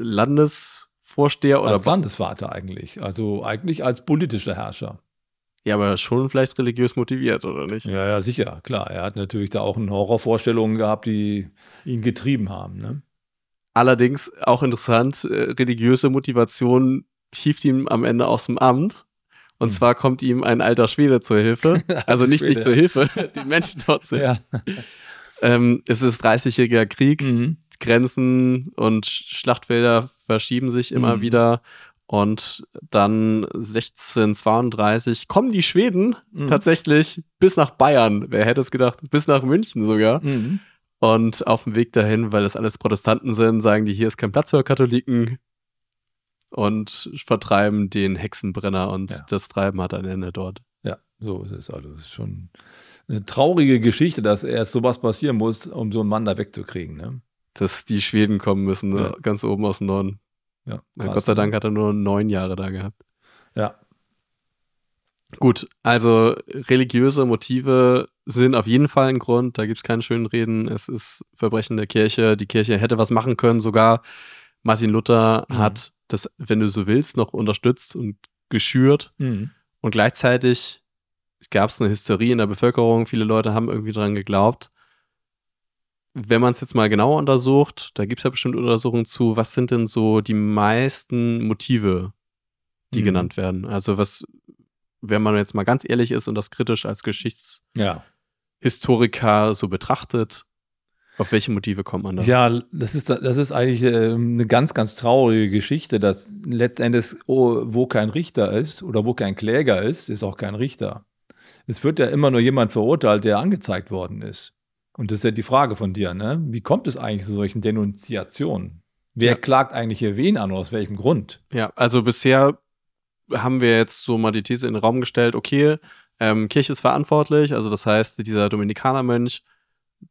Landesvorsteher oder als Landesvater eigentlich. Also eigentlich als politischer Herrscher. ja, aber schon vielleicht religiös motiviert, oder nicht? Ja, ja, sicher, klar. Er hat natürlich da auch eine Horrorvorstellungen gehabt, die ihn getrieben haben. Ne? Allerdings auch interessant, äh, religiöse Motivation hieft ihm am Ende aus dem Amt. Und Hm. zwar kommt ihm ein alter Schwede zur Hilfe. Also nicht, nicht zur Hilfe, die Menschen dort sind. Ja. Ähm, es ist 30-jähriger Krieg, Mhm. Grenzen und Sch- Schlachtfelder verschieben sich immer Mhm. wieder. Und dann 1632 kommen die Schweden Mhm. tatsächlich bis nach Bayern. Wer hätte es gedacht? Bis nach München sogar. Mhm. Und auf dem Weg dahin, weil das alles Protestanten sind, sagen die, hier ist kein Platz für Katholiken und vertreiben den Hexenbrenner und Ja. das Treiben hat ein Ende dort. Ja, so ist es. Also, es ist schon eine traurige Geschichte, dass erst sowas passieren muss, um so einen Mann da wegzukriegen. Ne? Dass die Schweden kommen müssen, ne? Ja. ganz oben aus dem Norden. Ja, krass, Gott sei? Dank hat er nur neun Jahre da gehabt. Ja, Gut, also religiöse Motive sind auf jeden Fall ein Grund, da gibt es keinen schönen Reden. Es ist Verbrechen der Kirche. Die Kirche hätte was machen können. Sogar Martin Luther Mhm. hat das, wenn du so willst, noch unterstützt und geschürt. mhm. Und gleichzeitig gab es eine Hysterie in der Bevölkerung. Viele Leute haben irgendwie dran geglaubt. Wenn man es jetzt mal genauer untersucht, da gibt es ja bestimmt Untersuchungen zu, was sind denn so die meisten Motive, die Mhm. genannt werden? Also was, wenn man jetzt mal ganz ehrlich ist und das kritisch als Geschichtshistoriker ja. so betrachtet, auf welche Motive kommt man da? Ja, das ist, das ist eigentlich äh, eine ganz, ganz traurige Geschichte, dass letztendlich, oh, wo kein Richter ist oder wo kein Kläger ist, ist auch kein Richter. Es wird ja immer nur jemand verurteilt, der angezeigt worden ist. Und das ist ja die Frage von dir, ne? Wie kommt es eigentlich zu solchen Denunziationen? Wer Ja. klagt eigentlich hier wen an und aus welchem Grund? Ja, also bisher haben wir jetzt so mal die These in den Raum gestellt, okay, ähm, Kirche ist verantwortlich, also das heißt, dieser Dominikanermönch,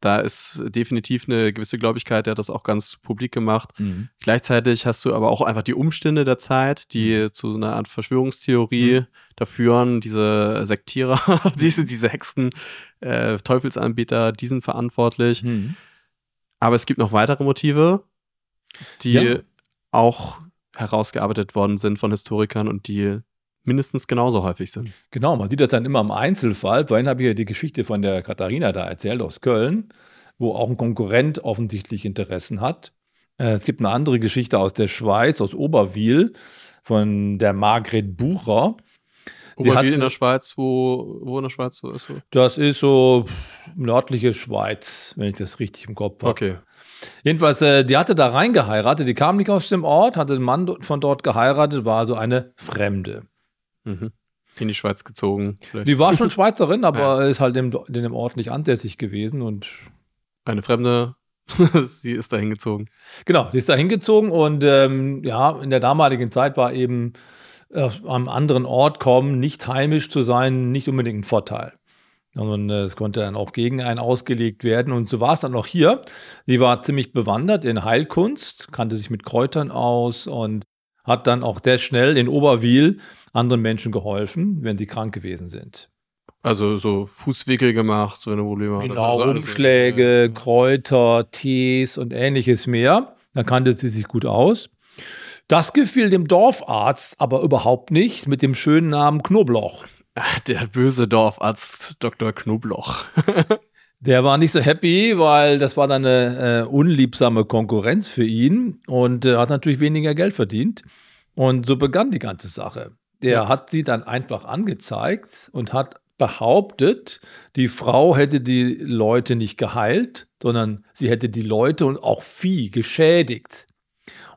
da ist definitiv eine gewisse Gläubigkeit, der hat das auch ganz publik gemacht. Gleichzeitig hast du aber auch einfach die Umstände der Zeit, die zu einer Art Verschwörungstheorie Mhm. da führen. Diese Sektierer, diese, diese Hexen, äh, Teufelsanbieter, die sind verantwortlich. Mhm. Aber es gibt noch weitere Motive, die Ja. auch herausgearbeitet worden sind von Historikern und die mindestens genauso häufig sind. Genau, man sieht das dann immer im Einzelfall. Vorhin habe ich ja die Geschichte von der Katharina da erzählt aus Köln, wo auch ein Konkurrent offensichtlich Interessen hat. Äh, Es gibt eine andere Geschichte aus der Schweiz, aus Oberwil, von der Margret Bucher. Sie Oberwil hat- in der Schweiz, wo, wo in der Schweiz so ist? So? Das ist so nördliche Schweiz, wenn ich das richtig im Kopf habe. Okay. Jedenfalls, äh, die hatte da reingeheiratet. Die kam nicht aus dem Ort, hatte einen Mann von dort geheiratet, war so eine Fremde. Mhm. In die Schweiz gezogen. Vielleicht. Die war schon Schweizerin, aber ist halt in dem Ort nicht ansässig gewesen und Eine fremde sie ist da hingezogen. Genau, sie ist da hingezogen und ähm, ja, in der damaligen Zeit war eben äh, am anderen Ort kommen, nicht heimisch zu sein, nicht unbedingt ein Vorteil. Und äh, es konnte dann auch gegen einen ausgelegt werden. Und so war es dann auch hier. Sie war ziemlich bewandert in Heilkunst, kannte sich mit Kräutern aus und hat dann auch sehr schnell in Oberwil anderen Menschen geholfen, wenn sie krank gewesen sind. Also so Fußwickel gemacht, so eine Probleme. Genau, also Umschläge, Kräuter, Tees und ähnliches mehr. Da kannte sie sich gut aus. Das gefiel dem Dorfarzt aber überhaupt nicht mit dem schönen Namen Knobloch. Der böse Dorfarzt Dr. Knobloch. Der war nicht so happy, weil das war dann eine äh, unliebsame Konkurrenz für ihn und äh, hat natürlich weniger Geld verdient. Und so begann die ganze Sache. Der ja. hat sie dann einfach angezeigt und hat behauptet, die Frau hätte die Leute nicht geheilt, sondern sie hätte die Leute und auch Vieh geschädigt.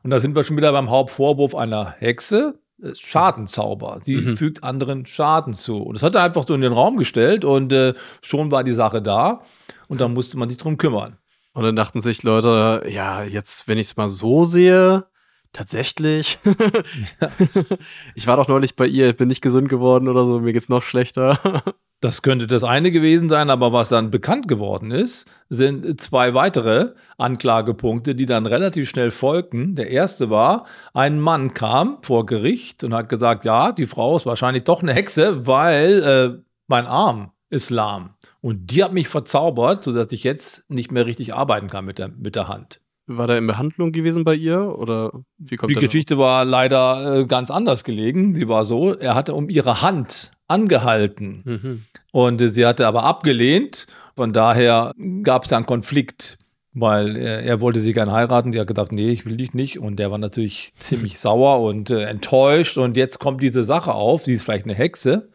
Und da sind wir schon wieder beim Hauptvorwurf einer Hexe, Schadenzauber. Sie mhm. fügt anderen Schaden zu. Und das hat er einfach so in den Raum gestellt und äh, schon war die Sache da und dann musste man sich drum kümmern. Und dann dachten sich Leute, ja, jetzt, wenn ich es mal so sehe, tatsächlich. ich war doch neulich bei ihr, bin nicht gesund geworden oder so, mir geht's noch schlechter. Das könnte das eine gewesen sein, aber was dann bekannt geworden ist, sind zwei weitere Anklagepunkte, die dann relativ schnell folgten. Der erste war, ein Mann kam vor Gericht und hat gesagt, ja, die Frau ist wahrscheinlich doch eine Hexe, weil äh, mein Arm ist lahm. Und die hat mich verzaubert, sodass ich jetzt nicht mehr richtig arbeiten kann mit der, mit der Hand. War der in Behandlung gewesen bei ihr oder wie kommt Die Geschichte noch? war leider äh, ganz anders gelegen. Sie war so, er hatte um ihre Hand angehalten mhm. und äh, sie hatte aber abgelehnt. Von daher gab es da einen Konflikt, weil er, er, wollte sie gerne heiraten. Die hat gedacht, nee, ich will dich nicht. Und der war natürlich ziemlich sauer und äh, enttäuscht. Und jetzt kommt diese Sache auf. Sie ist vielleicht eine Hexe.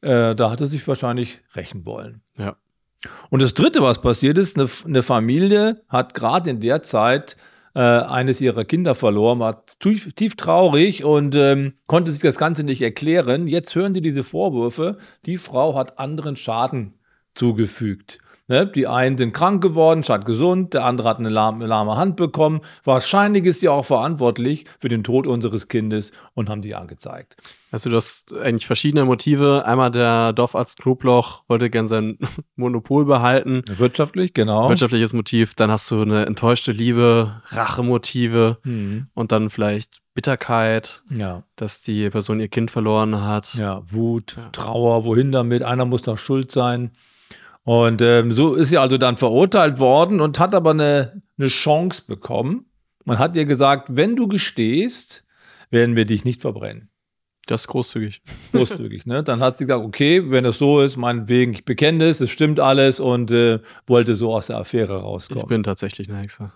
Äh, da hat er sich wahrscheinlich rächen wollen. Ja. Und das Dritte, was passiert ist, eine, eine Familie hat gerade in der Zeit äh, eines ihrer Kinder verloren, war tief, tief traurig und ähm, konnte sich das Ganze nicht erklären. Jetzt hören sie diese Vorwürfe, die Frau hat anderen Schaden zugefügt. Ne? Die einen sind krank geworden, statt gesund, der andere hat eine lahme, lahme Hand bekommen. Wahrscheinlich ist sie auch verantwortlich für den Tod unseres Kindes und haben sie angezeigt. Also du hast eigentlich verschiedene Motive. Einmal der Dorfarzt Knobloch wollte gern sein Monopol behalten. Wirtschaftlich, genau. Wirtschaftliches Motiv. Dann hast du eine enttäuschte Liebe, Rachemotive mhm. und dann vielleicht Bitterkeit, ja. dass die Person ihr Kind verloren hat. Ja, Wut, ja. Trauer, wohin damit? Einer muss doch schuld sein. Und ähm, so ist sie also dann verurteilt worden und hat aber eine, eine Chance bekommen. Man hat ihr gesagt, wenn du gestehst, werden wir dich nicht verbrennen. Das ist großzügig. Großzügig, ne? Dann hat sie gesagt, okay, wenn es so ist, meinetwegen, ich bekenne es, es stimmt alles und äh, wollte so aus der Affäre rauskommen. Ich bin tatsächlich eine Hexe.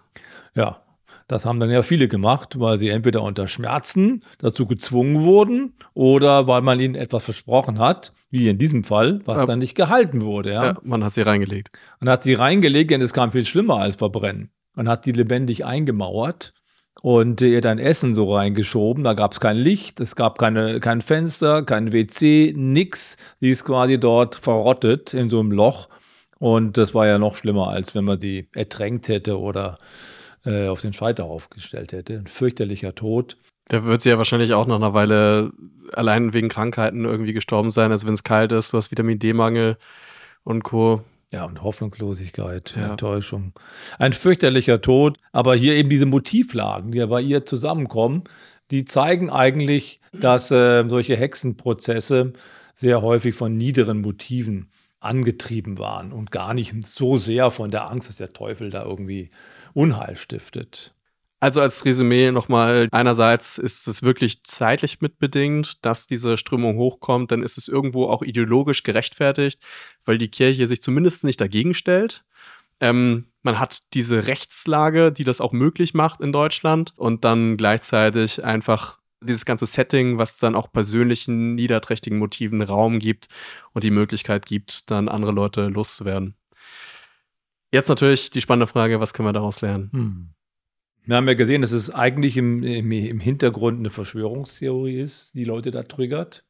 Ja, das haben dann ja viele gemacht, weil sie entweder unter Schmerzen dazu gezwungen wurden oder weil man ihnen etwas versprochen hat, wie in diesem Fall, was ja. dann nicht gehalten wurde. Ja? ja? man hat sie reingelegt. Man hat sie reingelegt, denn es kam viel schlimmer als verbrennen. Man hat sie lebendig eingemauert und ihr dann Essen so reingeschoben. Da gab es kein Licht, es gab keine, kein Fenster, kein WC, nix. Sie ist quasi dort verrottet in so einem Loch. Und das war ja noch schlimmer, als wenn man sie ertränkt hätte oder äh, auf den Scheiterhaufen gestellt hätte. Ein fürchterlicher Tod. Da wird sie ja wahrscheinlich auch nach einer Weile allein wegen Krankheiten irgendwie gestorben sein. Also wenn es kalt ist, du hast Vitamin D-Mangel und Co. Ja, und Hoffnungslosigkeit, ja. Enttäuschung. Ein fürchterlicher Tod, aber hier eben diese Motivlagen, die ja bei ihr zusammenkommen, die zeigen eigentlich, dass äh, solche Hexenprozesse sehr häufig von niederen Motiven angetrieben waren und gar nicht so sehr von der Angst, dass der Teufel da irgendwie Unheil stiftet. Also als Resümee nochmal, einerseits ist es wirklich zeitlich mitbedingt, dass diese Strömung hochkommt, dann ist es irgendwo auch ideologisch gerechtfertigt, weil die Kirche sich zumindest nicht dagegen stellt. Ähm, man hat diese Rechtslage, die das auch möglich macht in Deutschland und dann gleichzeitig einfach dieses ganze Setting, was dann auch persönlichen, niederträchtigen Motiven Raum gibt und die Möglichkeit gibt, dann andere Leute loszuwerden. Jetzt natürlich die spannende Frage, was können wir daraus lernen? Hm. Wir haben ja gesehen, dass es eigentlich im, im, im, Hintergrund eine Verschwörungstheorie ist, die Leute da triggert.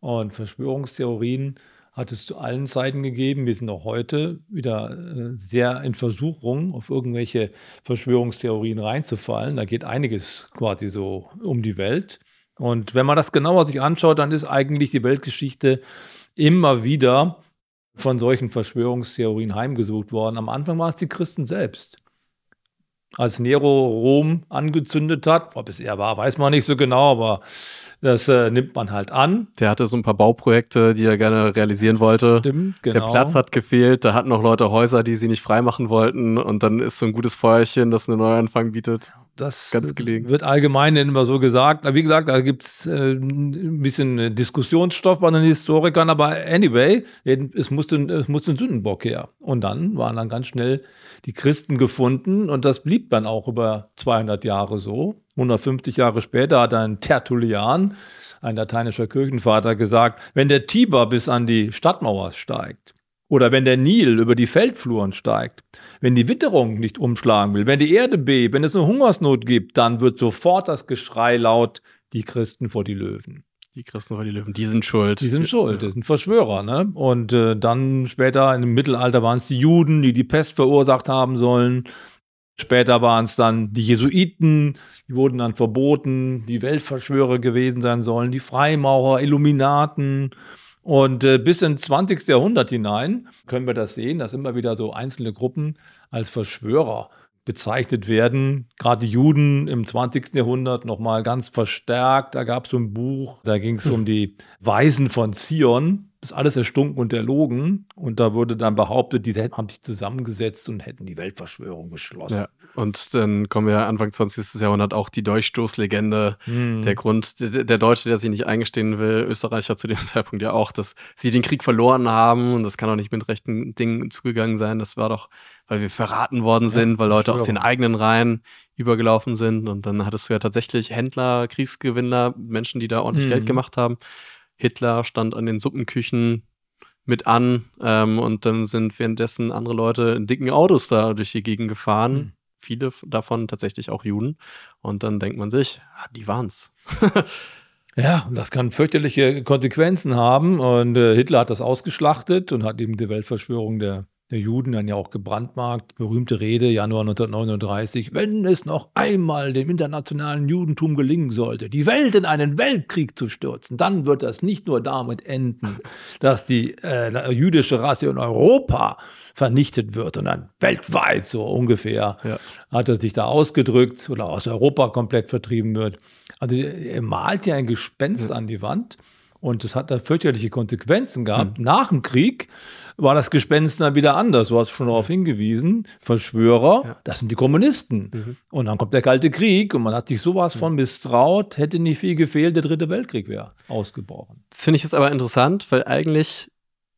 Und Verschwörungstheorien hat es zu allen Zeiten gegeben. Wir sind auch heute wieder äh, sehr in Versuchung, auf irgendwelche Verschwörungstheorien reinzufallen. Da geht einiges quasi so um die Welt. Und wenn man das genauer sich anschaut, dann ist eigentlich die Weltgeschichte immer wieder von solchen Verschwörungstheorien heimgesucht worden. Am Anfang waren es die Christen selbst. Als Nero Rom angezündet hat, ob es er war, weiß man nicht so genau, aber das äh, nimmt man halt an. Der hatte so ein paar Bauprojekte, die er gerne realisieren wollte. Stimmt, genau. Der Platz hat gefehlt, da hatten noch Leute Häuser, die sie nicht freimachen wollten und dann ist so ein gutes Feuerchen, das einen Neuanfang bietet. Das Ganz gelegen. wird allgemein immer so gesagt. Wie gesagt, da gibt es äh, ein bisschen Diskussionsstoff bei den Historikern, aber anyway, es musste, es musste ein Sündenbock her. Und dann waren dann ganz schnell die Christen gefunden und das blieb dann auch über 200 Jahre so. 150 Jahre später hat ein Tertullian, ein lateinischer Kirchenvater, gesagt, wenn der Tiber bis an die Stadtmauer steigt, oder wenn der Nil über die Feldfluren steigt, wenn die Witterung nicht umschlagen will, wenn die Erde bebt, wenn es eine Hungersnot gibt, dann wird sofort das Geschrei laut, die Christen vor die Löwen. Die Christen vor die Löwen, die sind schuld. Die sind schuld, die sind Verschwörer. Ne? Und äh, dann später im Mittelalter waren es die Juden, die die Pest verursacht haben sollen. Später waren es dann die Jesuiten, die wurden dann verboten, die Weltverschwörer gewesen sein sollen, die Freimaurer, Illuminaten. Und äh, bis ins 20. Jahrhundert hinein können wir das sehen, dass immer wieder so einzelne Gruppen als Verschwörer bezeichnet werden. Gerade die Juden im 20. Jahrhundert nochmal ganz verstärkt. Da gab es so ein Buch, da ging es um die Weisen von Zion. Das ist alles erstunken und erlogen. Und da wurde dann behauptet, die haben sich zusammengesetzt und hätten die Weltverschwörung beschlossen. Ja, und dann kommen wir Anfang 20. Jahrhundert auch die Durchstoßlegende. Hm. Der Grund, der, der, Deutsche, der sich nicht eingestehen will, Österreicher zu dem Zeitpunkt ja auch, dass sie den Krieg verloren haben. Und das kann auch nicht mit rechten Dingen zugegangen sein. Das war doch, weil wir verraten worden sind, ja, weil Leute aus den eigenen Reihen übergelaufen sind. Und dann hattest du ja tatsächlich Händler, Kriegsgewinner, Menschen, die da ordentlich hm. Geld gemacht haben. Hitler stand an den Suppenküchen mit an ähm, und dann sind währenddessen andere Leute in dicken Autos da durch die Gegend gefahren. Mhm. Viele davon tatsächlich auch Juden. Und dann denkt man sich, ah, die waren's. ja, und das kann fürchterliche Konsequenzen haben. Und äh, Hitler hat das ausgeschlachtet und hat eben die Weltverschwörung der der Juden dann ja auch gebrandmarkt. Berühmte Rede, Januar 1939. Wenn es noch einmal dem internationalen Judentum gelingen sollte, die Welt in einen Weltkrieg zu stürzen, dann wird das nicht nur damit enden, dass die äh, jüdische Rasse in Europa vernichtet wird, sondern weltweit so ungefähr ja. hat er sich da ausgedrückt oder aus Europa komplett vertrieben wird. Also er malt ja ein Gespenst ja. an die Wand. Und das hat da fürchterliche Konsequenzen gehabt. Mhm. Nach dem Krieg war das Gespenst dann wieder anders. Du hast schon darauf hingewiesen. Verschwörer, ja. das sind die Kommunisten. Mhm. Und dann kommt der Kalte Krieg und man hat sich sowas von misstraut. Hätte nicht viel gefehlt, der dritte Weltkrieg wäre ausgebrochen. Das finde ich jetzt aber interessant, weil eigentlich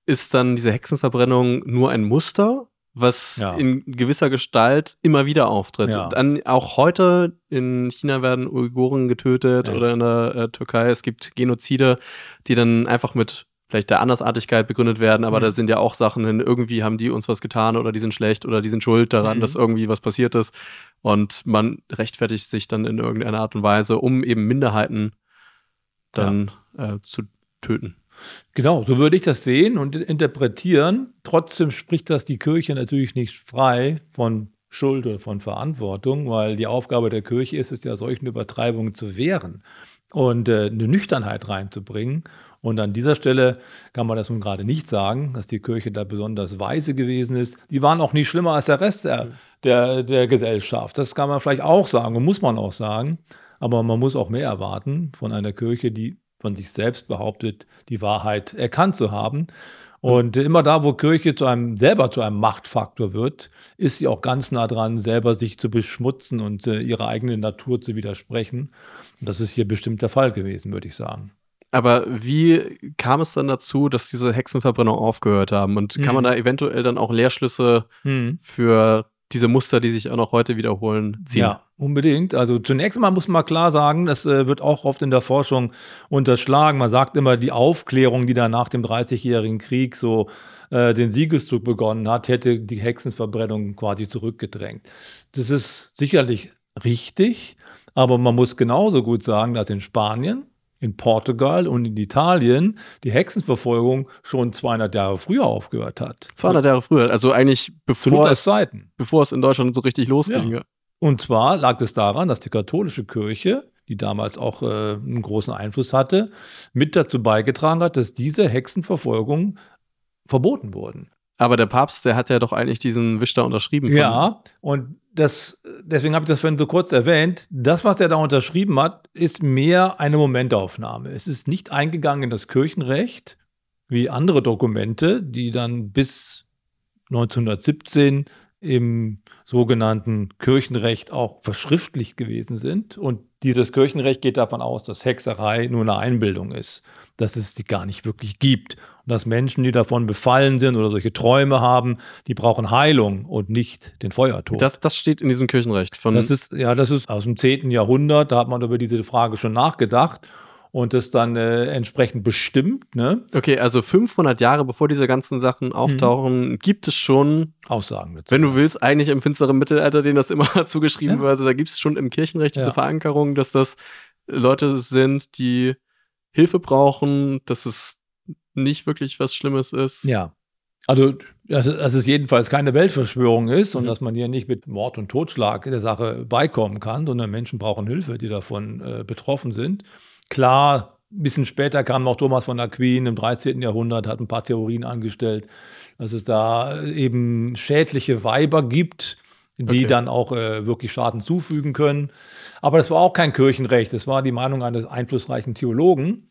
ist dann diese Hexenverbrennung nur ein Muster was ja. in gewisser Gestalt immer wieder auftritt. Ja. Dann auch heute in China werden Uiguren getötet ja. oder in der äh, Türkei. Es gibt Genozide, die dann einfach mit vielleicht der Andersartigkeit begründet werden, aber mhm. da sind ja auch Sachen hin, irgendwie haben die uns was getan oder die sind schlecht oder die sind schuld daran, mhm. dass irgendwie was passiert ist. Und man rechtfertigt sich dann in irgendeiner Art und Weise, um eben Minderheiten dann äh, zu töten. Genau, so würde ich das sehen und interpretieren. Trotzdem spricht das die Kirche natürlich nicht frei von Schuld oder von Verantwortung, weil die Aufgabe der Kirche ist es ja, solchen Übertreibungen zu wehren und äh, eine Nüchternheit reinzubringen. Und an dieser Stelle kann man das nun gerade nicht sagen, dass die Kirche da besonders weise gewesen ist. Die waren auch nicht schlimmer als der Rest der, der, der Gesellschaft. Das kann man vielleicht auch sagen und muss man auch sagen. Aber man muss auch mehr erwarten von einer Kirche, die von sich selbst behauptet, die Wahrheit erkannt zu haben. Und immer da, wo Kirche zu einem, selber zu einem Machtfaktor wird, ist sie auch ganz nah dran, selber sich zu beschmutzen und äh, ihrer eigenen Natur zu widersprechen. Und das ist hier bestimmt der Fall gewesen, würde ich sagen. Aber wie kam es dann dazu, dass diese Hexenverbrennung aufgehört haben? Und kann man hm. da eventuell dann auch Lehrschlüsse hm. für diese Muster, die sich auch noch heute wiederholen, ziehen. Ja, unbedingt. Also zunächst mal muss man klar sagen, das äh, wird auch oft in der Forschung unterschlagen. Man sagt immer, die Aufklärung, die da nach dem Dreißigjährigen Krieg so äh, den Siegeszug begonnen hat, hätte die Hexenverbrennung quasi zurückgedrängt. Das ist sicherlich richtig, aber man muss genauso gut sagen, dass in Spanien in Portugal und in Italien die Hexenverfolgung schon 200 Jahre früher aufgehört hat. 200 Jahre früher, also eigentlich bevor es, bevor es in Deutschland so richtig losging. Ja. Und zwar lag es daran, dass die katholische Kirche, die damals auch äh, einen großen Einfluss hatte, mit dazu beigetragen hat, dass diese Hexenverfolgungen verboten wurden. Aber der Papst, der hat ja doch eigentlich diesen Wisch da unterschrieben. Ja, und das, deswegen habe ich das vorhin so kurz erwähnt. Das, was er da unterschrieben hat, ist mehr eine Momentaufnahme. Es ist nicht eingegangen in das Kirchenrecht wie andere Dokumente, die dann bis 1917 im sogenannten Kirchenrecht auch verschriftlicht gewesen sind. Und dieses Kirchenrecht geht davon aus, dass Hexerei nur eine Einbildung ist, dass es sie gar nicht wirklich gibt. Dass Menschen, die davon befallen sind oder solche Träume haben, die brauchen Heilung und nicht den Feuertod. Das, das steht in diesem Kirchenrecht. Von das ist, ja, das ist aus dem 10. Jahrhundert, da hat man über diese Frage schon nachgedacht und das dann äh, entsprechend bestimmt. Ne? Okay, also 500 Jahre bevor diese ganzen Sachen auftauchen, mhm. gibt es schon Aussagen dazu. Wenn du willst, eigentlich im finsteren Mittelalter, denen das immer zugeschrieben ja. wird, da gibt es schon im Kirchenrecht diese ja. Verankerung, dass das Leute sind, die Hilfe brauchen, dass es nicht wirklich was Schlimmes ist. Ja. Also, dass, dass es jedenfalls keine Weltverschwörung ist mhm. und dass man hier nicht mit Mord und Totschlag der Sache beikommen kann, sondern Menschen brauchen Hilfe, die davon äh, betroffen sind. Klar, ein bisschen später kam noch Thomas von Aquin im 13. Jahrhundert, hat ein paar Theorien angestellt, dass es da eben schädliche Weiber gibt, die okay. dann auch äh, wirklich Schaden zufügen können. Aber das war auch kein Kirchenrecht, das war die Meinung eines einflussreichen Theologen.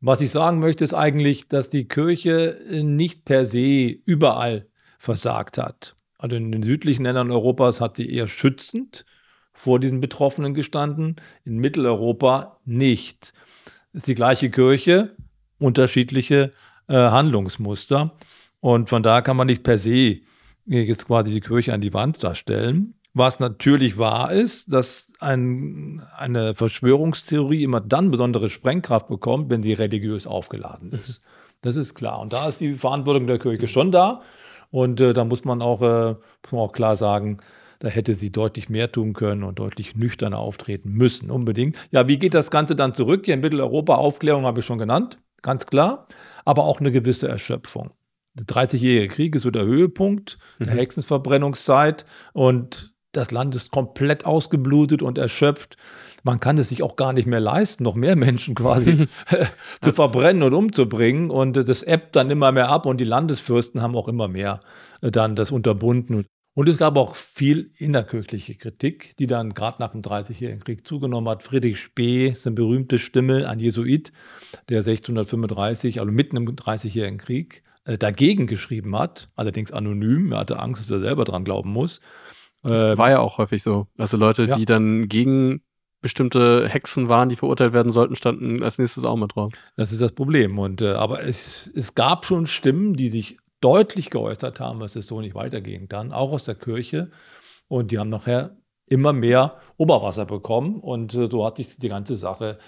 Was ich sagen möchte, ist eigentlich, dass die Kirche nicht per se überall versagt hat. Also in den südlichen Ländern Europas hat sie eher schützend vor diesen Betroffenen gestanden, in Mitteleuropa nicht. Es ist die gleiche Kirche, unterschiedliche äh, Handlungsmuster. Und von daher kann man nicht per se jetzt quasi die Kirche an die Wand darstellen. Was natürlich wahr ist, dass ein, eine Verschwörungstheorie immer dann besondere Sprengkraft bekommt, wenn sie religiös aufgeladen ist. Das ist klar. Und da ist die Verantwortung der Kirche schon da. Und äh, da muss man auch, äh, muss man auch klar sagen, da hätte sie deutlich mehr tun können und deutlich nüchterner auftreten müssen, unbedingt. Ja, wie geht das Ganze dann zurück? Hier in Mitteleuropa, Aufklärung habe ich schon genannt, ganz klar, aber auch eine gewisse Erschöpfung. Der 30-jährige Krieg ist so der Höhepunkt mhm. der Hexenverbrennungszeit und das Land ist komplett ausgeblutet und erschöpft. Man kann es sich auch gar nicht mehr leisten, noch mehr Menschen quasi zu verbrennen und umzubringen. Und das ebbt dann immer mehr ab und die Landesfürsten haben auch immer mehr äh, dann das unterbunden. Und es gab auch viel innerkirchliche Kritik, die dann gerade nach dem Dreißigjährigen Krieg zugenommen hat. Friedrich Spee ist eine berühmte Stimme, ein Jesuit, der 1635, also mitten im Dreißigjährigen Krieg, äh, dagegen geschrieben hat, allerdings anonym. Er hatte Angst, dass er selber dran glauben muss. Äh, War ja auch häufig so. Also Leute, ja. die dann gegen bestimmte Hexen waren, die verurteilt werden sollten, standen als nächstes auch mit drauf. Das ist das Problem. Und äh, aber es, es gab schon Stimmen, die sich deutlich geäußert haben, dass es so nicht weitergehen kann, auch aus der Kirche. Und die haben nachher immer mehr Oberwasser bekommen und äh, so hat sich die ganze Sache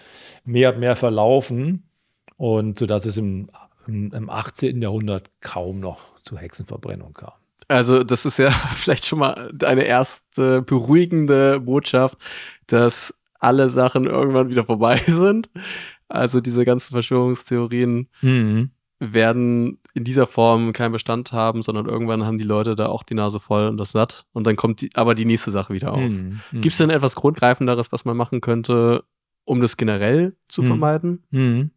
mehr und mehr verlaufen und sodass es im, im, im 18. Jahrhundert kaum noch zu Hexenverbrennung kam. Also das ist ja vielleicht schon mal eine erste beruhigende Botschaft, dass alle Sachen irgendwann wieder vorbei sind. Also diese ganzen Verschwörungstheorien mhm werden in dieser Form keinen Bestand haben, sondern irgendwann haben die Leute da auch die Nase voll und das satt. Und dann kommt die, aber die nächste Sache wieder auf. Mhm. Gibt es denn etwas Grundgreifenderes, was man machen könnte, um das generell zu mhm. vermeiden? Mhm.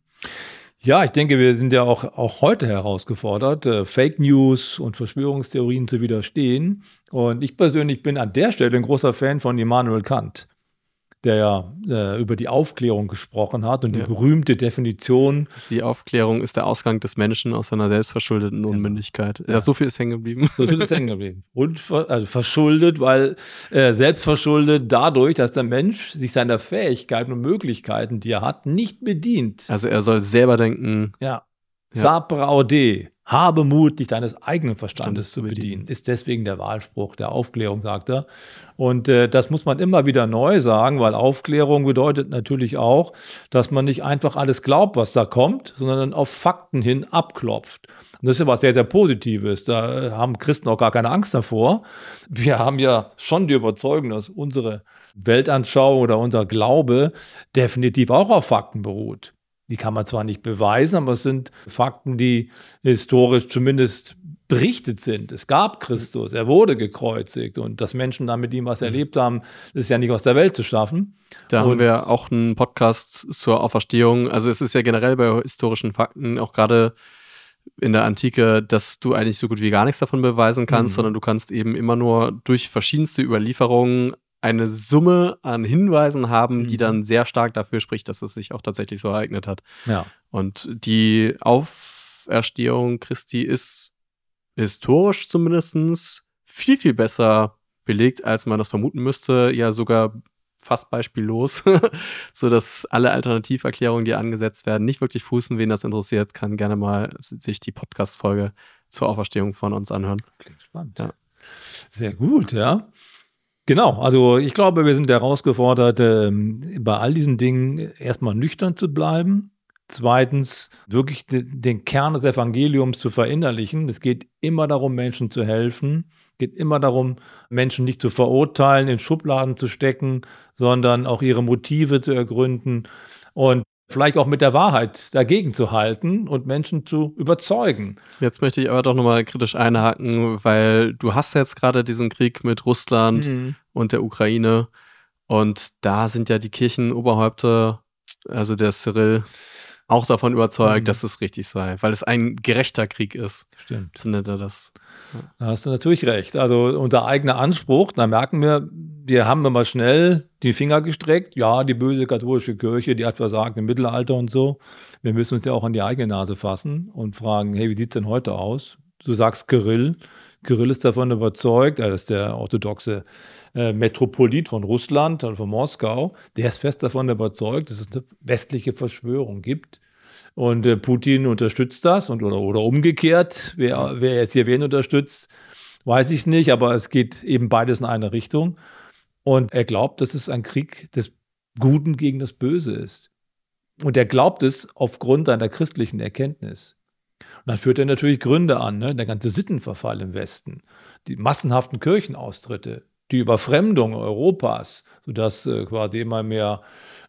Ja, ich denke, wir sind ja auch, auch heute herausgefordert, äh, Fake News und Verschwörungstheorien zu widerstehen. Und ich persönlich bin an der Stelle ein großer Fan von Immanuel Kant der ja äh, über die Aufklärung gesprochen hat und ja. die berühmte Definition. Die Aufklärung ist der Ausgang des Menschen aus seiner selbstverschuldeten. Unmündigkeit. Ja, ja so viel ist hängen geblieben. So viel ist hängen geblieben. Und also verschuldet, weil äh, selbstverschuldet dadurch, dass der Mensch sich seiner Fähigkeiten und Möglichkeiten, die er hat, nicht bedient. Also er soll selber denken. Ja. ja. Sapere aude. Habe Mut, dich deines eigenen Verstandes zu bedienen. Ist deswegen der Wahlspruch der Aufklärung, sagt er. Und äh, das muss man immer wieder neu sagen, weil Aufklärung bedeutet natürlich auch, dass man nicht einfach alles glaubt, was da kommt, sondern auf Fakten hin abklopft. Und das ist ja was sehr, sehr Positives. Da haben Christen auch gar keine Angst davor. Wir haben ja schon die Überzeugung, dass unsere Weltanschauung oder unser Glaube definitiv auch auf Fakten beruht. Die kann man zwar nicht beweisen, aber es sind Fakten, die historisch zumindest berichtet sind. Es gab Christus, er wurde gekreuzigt und dass Menschen da mit ihm was erlebt haben, ist ja nicht aus der Welt zu schaffen. Da und haben wir auch einen Podcast zur Auferstehung. Also es ist ja generell bei historischen Fakten auch gerade in der Antike, dass du eigentlich so gut wie gar nichts davon beweisen kannst, Mhm. sondern du kannst eben immer nur durch verschiedenste Überlieferungen eine Summe an Hinweisen haben, die Mhm. dann sehr stark dafür spricht, dass es sich auch tatsächlich so ereignet hat. ja. Und die Auferstehung Christi ist historisch zumindest viel, viel besser belegt, als man das vermuten müsste. Ja, sogar fast beispiellos, sodass alle Alternativerklärungen, die angesetzt werden, nicht wirklich fußen. Wen das interessiert, kann gerne mal sich die Podcast-Folge zur Auferstehung von uns anhören. Klingt spannend. Ja. Sehr gut, ja. Genau, also ich glaube, wir sind herausgefordert, ähm, bei all diesen Dingen erstmal nüchtern zu bleiben. Zweitens, wirklich de den Kern des Evangeliums zu verinnerlichen. Es geht immer darum, Menschen zu helfen. Es geht immer darum, Menschen nicht zu verurteilen, in Schubladen zu stecken, sondern auch ihre Motive zu ergründen und vielleicht auch mit der Wahrheit dagegen zu halten und Menschen zu überzeugen. Jetzt möchte ich aber doch nochmal kritisch einhaken, weil du hast jetzt gerade diesen Krieg mit Russland Mhm. und der Ukraine und da sind ja die Kirchenoberhäupter, also der Cyril, auch davon überzeugt, Mhm. dass es richtig sei, weil es ein gerechter Krieg ist. Stimmt. So nennt er das. Da hast du natürlich recht. Also unser eigener Anspruch, da merken wir, wir haben immer schnell die Finger gestreckt. Ja, die böse katholische Kirche, die hat versagt im Mittelalter und so. Wir müssen uns ja auch an die eigene Nase fassen und fragen, hey, wie sieht es denn heute aus? Du sagst Kirill. Kirill ist davon überzeugt, er ist der orthodoxe äh, Metropolit von Russland, also von Moskau. Der ist fest davon überzeugt, dass es eine westliche Verschwörung gibt. Und äh, Putin unterstützt das und oder, oder umgekehrt. Wer, wer jetzt hier wen unterstützt, weiß ich nicht, aber es geht eben beides in eine Richtung. Und er glaubt, dass es ein Krieg des Guten gegen das Böse ist. Und er glaubt es aufgrund seiner christlichen Erkenntnis. Und dann führt er natürlich Gründe an, ne? der ganze Sittenverfall im Westen, die massenhaften Kirchenaustritte, die Überfremdung Europas, sodass äh, quasi immer mehr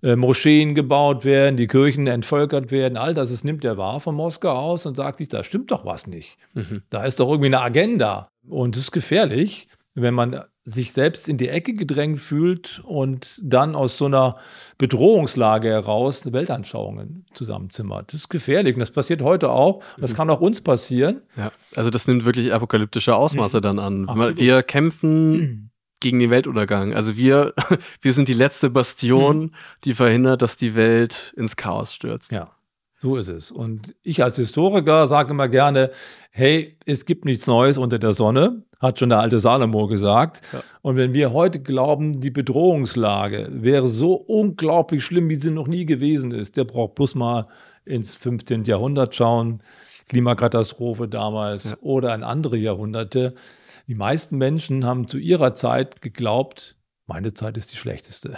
äh, Moscheen gebaut werden, die Kirchen entvölkert werden, all das, das nimmt er wahr von Moskau aus und sagt sich, da stimmt doch was nicht. Mhm. Da ist doch irgendwie eine Agenda. Und es ist gefährlich, wenn man sich selbst in die Ecke gedrängt fühlt und dann aus so einer Bedrohungslage heraus Weltanschauungen zusammenzimmert. Das ist gefährlich und das passiert heute auch. Das kann auch uns passieren. Ja, also das nimmt wirklich apokalyptische Ausmaße Mhm. dann an. Absolut. Wir kämpfen gegen den Weltuntergang. Also wir, wir sind die letzte Bastion, die verhindert, dass die Welt ins Chaos stürzt. Ja, so ist es. Und ich als Historiker sage immer gerne, hey, es gibt nichts Neues unter der Sonne, hat schon der alte Salomo gesagt. Ja. Und wenn wir heute glauben, die Bedrohungslage wäre so unglaublich schlimm, wie sie noch nie gewesen ist, der braucht bloß mal ins 15. Jahrhundert schauen, Klimakatastrophe damals Ja. oder in andere Jahrhunderte. Die meisten Menschen haben zu ihrer Zeit geglaubt, meine Zeit ist die schlechteste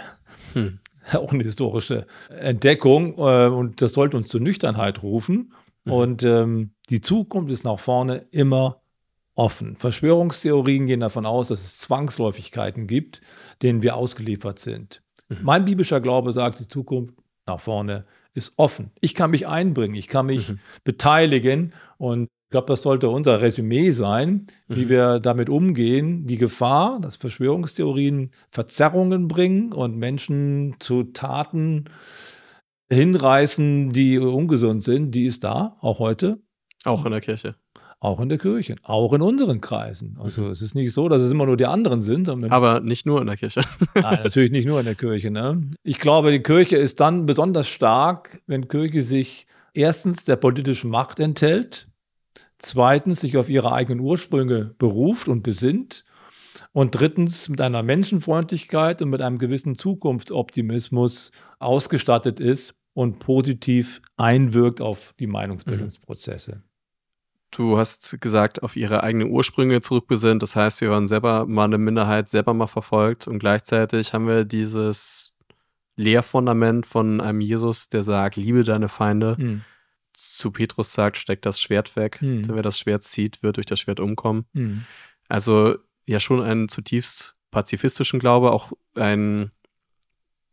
Hm. auch eine historische Entdeckung äh, und das sollte uns zur Nüchternheit rufen. Mhm. Und ähm, die Zukunft ist nach vorne immer offen. Verschwörungstheorien gehen davon aus, dass es Zwangsläufigkeiten gibt, denen wir ausgeliefert sind. Mhm. Mein biblischer Glaube sagt, die Zukunft nach vorne ist offen. Ich kann mich einbringen, ich kann mich Mhm. beteiligen und ich glaube, das sollte unser Resümee sein, wie Mhm. wir damit umgehen. Die Gefahr, dass Verschwörungstheorien Verzerrungen bringen und Menschen zu Taten hinreißen, die ungesund sind, die ist da, auch heute, Auch in der Kirche. auch in der Kirche, auch in unseren Kreisen. Also Mhm. es ist nicht so, dass es immer nur die anderen sind. Aber nicht nur in der Kirche. Nein, natürlich nicht nur in der Kirche. Ne? Ich glaube, die Kirche ist dann besonders stark, wenn Kirche sich erstens der politischen Macht enthält, zweitens sich auf ihre eigenen Ursprünge beruft und besinnt und drittens mit einer Menschenfreundlichkeit und mit einem gewissen Zukunftsoptimismus ausgestattet ist und positiv einwirkt auf die Meinungsbildungsprozesse. Du hast gesagt, auf ihre eigenen Ursprünge zurückbesinnt. Das heißt, wir waren selber mal eine Minderheit, selber mal verfolgt. Und gleichzeitig haben wir dieses Lehrfundament von einem Jesus, der sagt, liebe deine Feinde. Hm. Zu Petrus sagt, steck das Schwert weg. Hm. Denn wer das Schwert zieht, wird durch das Schwert umkommen. Hm. Also ja schon einen zutiefst pazifistischen Glaube, auch einen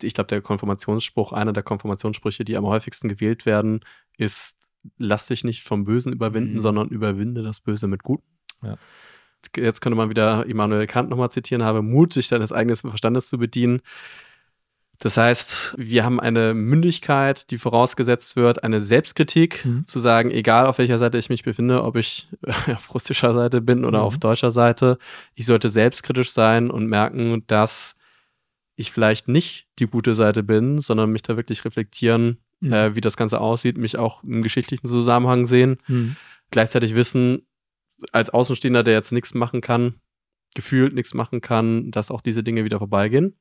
ich glaube, der Konfirmationsspruch, einer der Konfirmationssprüche, die am häufigsten gewählt werden, ist, lass dich nicht vom Bösen überwinden, mhm. sondern überwinde das Böse mit Guten. Ja. Jetzt könnte man wieder Immanuel Kant nochmal zitieren, habe Mut, sich deines eigenen Verstandes zu bedienen. Das heißt, wir haben eine Mündigkeit, die vorausgesetzt wird, eine Selbstkritik, mhm. zu sagen, egal auf welcher Seite ich mich befinde, ob ich auf russischer Seite bin oder mhm. auf deutscher Seite, ich sollte selbstkritisch sein und merken, dass ich vielleicht nicht die gute Seite bin, sondern mich da wirklich reflektieren, mhm. äh, wie das Ganze aussieht, mich auch im geschichtlichen Zusammenhang sehen, mhm. gleichzeitig wissen, als Außenstehender, der jetzt nichts machen kann, gefühlt nichts machen kann, dass auch diese Dinge wieder vorbeigehen.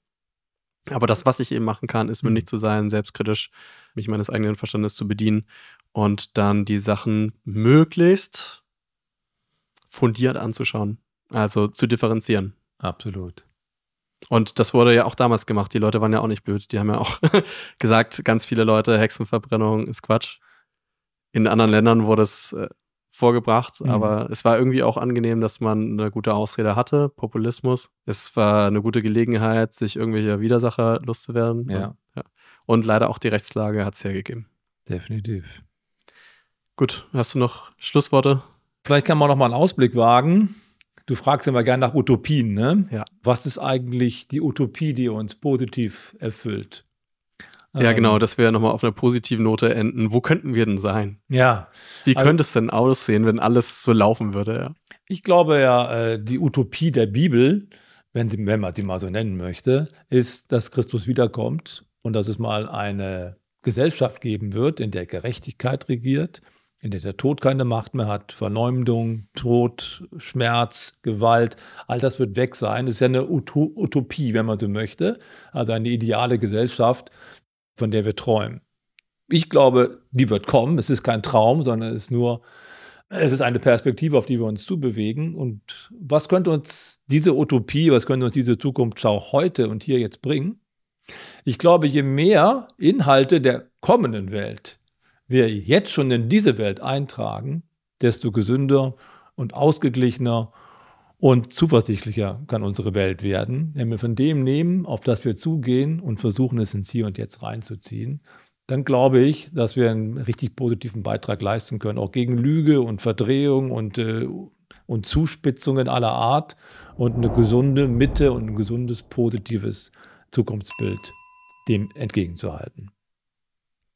Aber das, was ich eben machen kann, ist mündig mhm. zu sein, selbstkritisch, mich meines eigenen Verstandes zu bedienen und dann die Sachen möglichst fundiert anzuschauen. Also zu differenzieren. Absolut. Und das wurde ja auch damals gemacht. Die Leute waren ja auch nicht blöd. Die haben ja auch gesagt, ganz viele Leute, Hexenverbrennung ist Quatsch. In anderen Ländern wurde es äh, vorgebracht, mhm. aber es war irgendwie auch angenehm, dass man eine gute Ausrede hatte, Populismus. Es war eine gute Gelegenheit, sich irgendwelcher Widersacher loszuwerden. Ja. Und, ja. und leider auch die Rechtslage hat es hergegeben. Definitiv. Gut, hast du noch Schlussworte? Vielleicht kann man noch mal einen Ausblick wagen. Du fragst immer gerne nach Utopien, ne? Ja. Was ist eigentlich die Utopie, die uns positiv erfüllt? Ja, ähm, genau, dass wir nochmal auf einer positiven Note enden. Wo könnten wir denn sein? Ja. Wie also, könnte es denn aussehen, wenn alles so laufen würde? Ja? Ich glaube ja, äh, die Utopie der Bibel, wenn, wenn man sie mal so nennen möchte, ist, dass Christus wiederkommt und dass es mal eine Gesellschaft geben wird, in der Gerechtigkeit regiert, in der der Tod keine Macht mehr hat, Verleumdung, Tod, Schmerz, Gewalt, all das wird weg sein. Das ist ja eine Utopie, wenn man so möchte, also eine ideale Gesellschaft, von der wir träumen. Ich glaube, die wird kommen. Es ist kein Traum, sondern es ist nur, es ist eine Perspektive, auf die wir uns zubewegen. Und was könnte uns diese Utopie, was könnte uns diese Zukunftsschau heute und hier jetzt bringen? Ich glaube, je mehr Inhalte der kommenden Welt wir jetzt schon in diese Welt eintragen, desto gesünder und ausgeglichener und zuversichtlicher kann unsere Welt werden, wenn wir von dem nehmen, auf das wir zugehen und versuchen, es ins Hier und Jetzt reinzuziehen. Dann glaube ich, dass wir einen richtig positiven Beitrag leisten können, auch gegen Lüge und Verdrehung und, äh, und Zuspitzungen aller Art und eine gesunde Mitte und ein gesundes, positives Zukunftsbild dem entgegenzuhalten.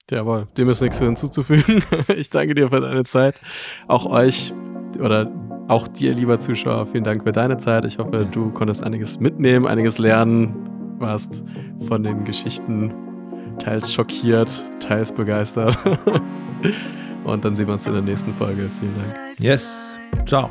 Jawohl, dem ist nichts hinzuzufügen. Ich danke dir für deine Zeit. Auch euch oder auch dir, lieber Zuschauer, vielen Dank für deine Zeit. Ich hoffe, du konntest einiges mitnehmen, einiges lernen, warst von den Geschichten teils schockiert, teils begeistert. Und dann sehen wir uns in der nächsten Folge. Vielen Dank. Yes. Ciao.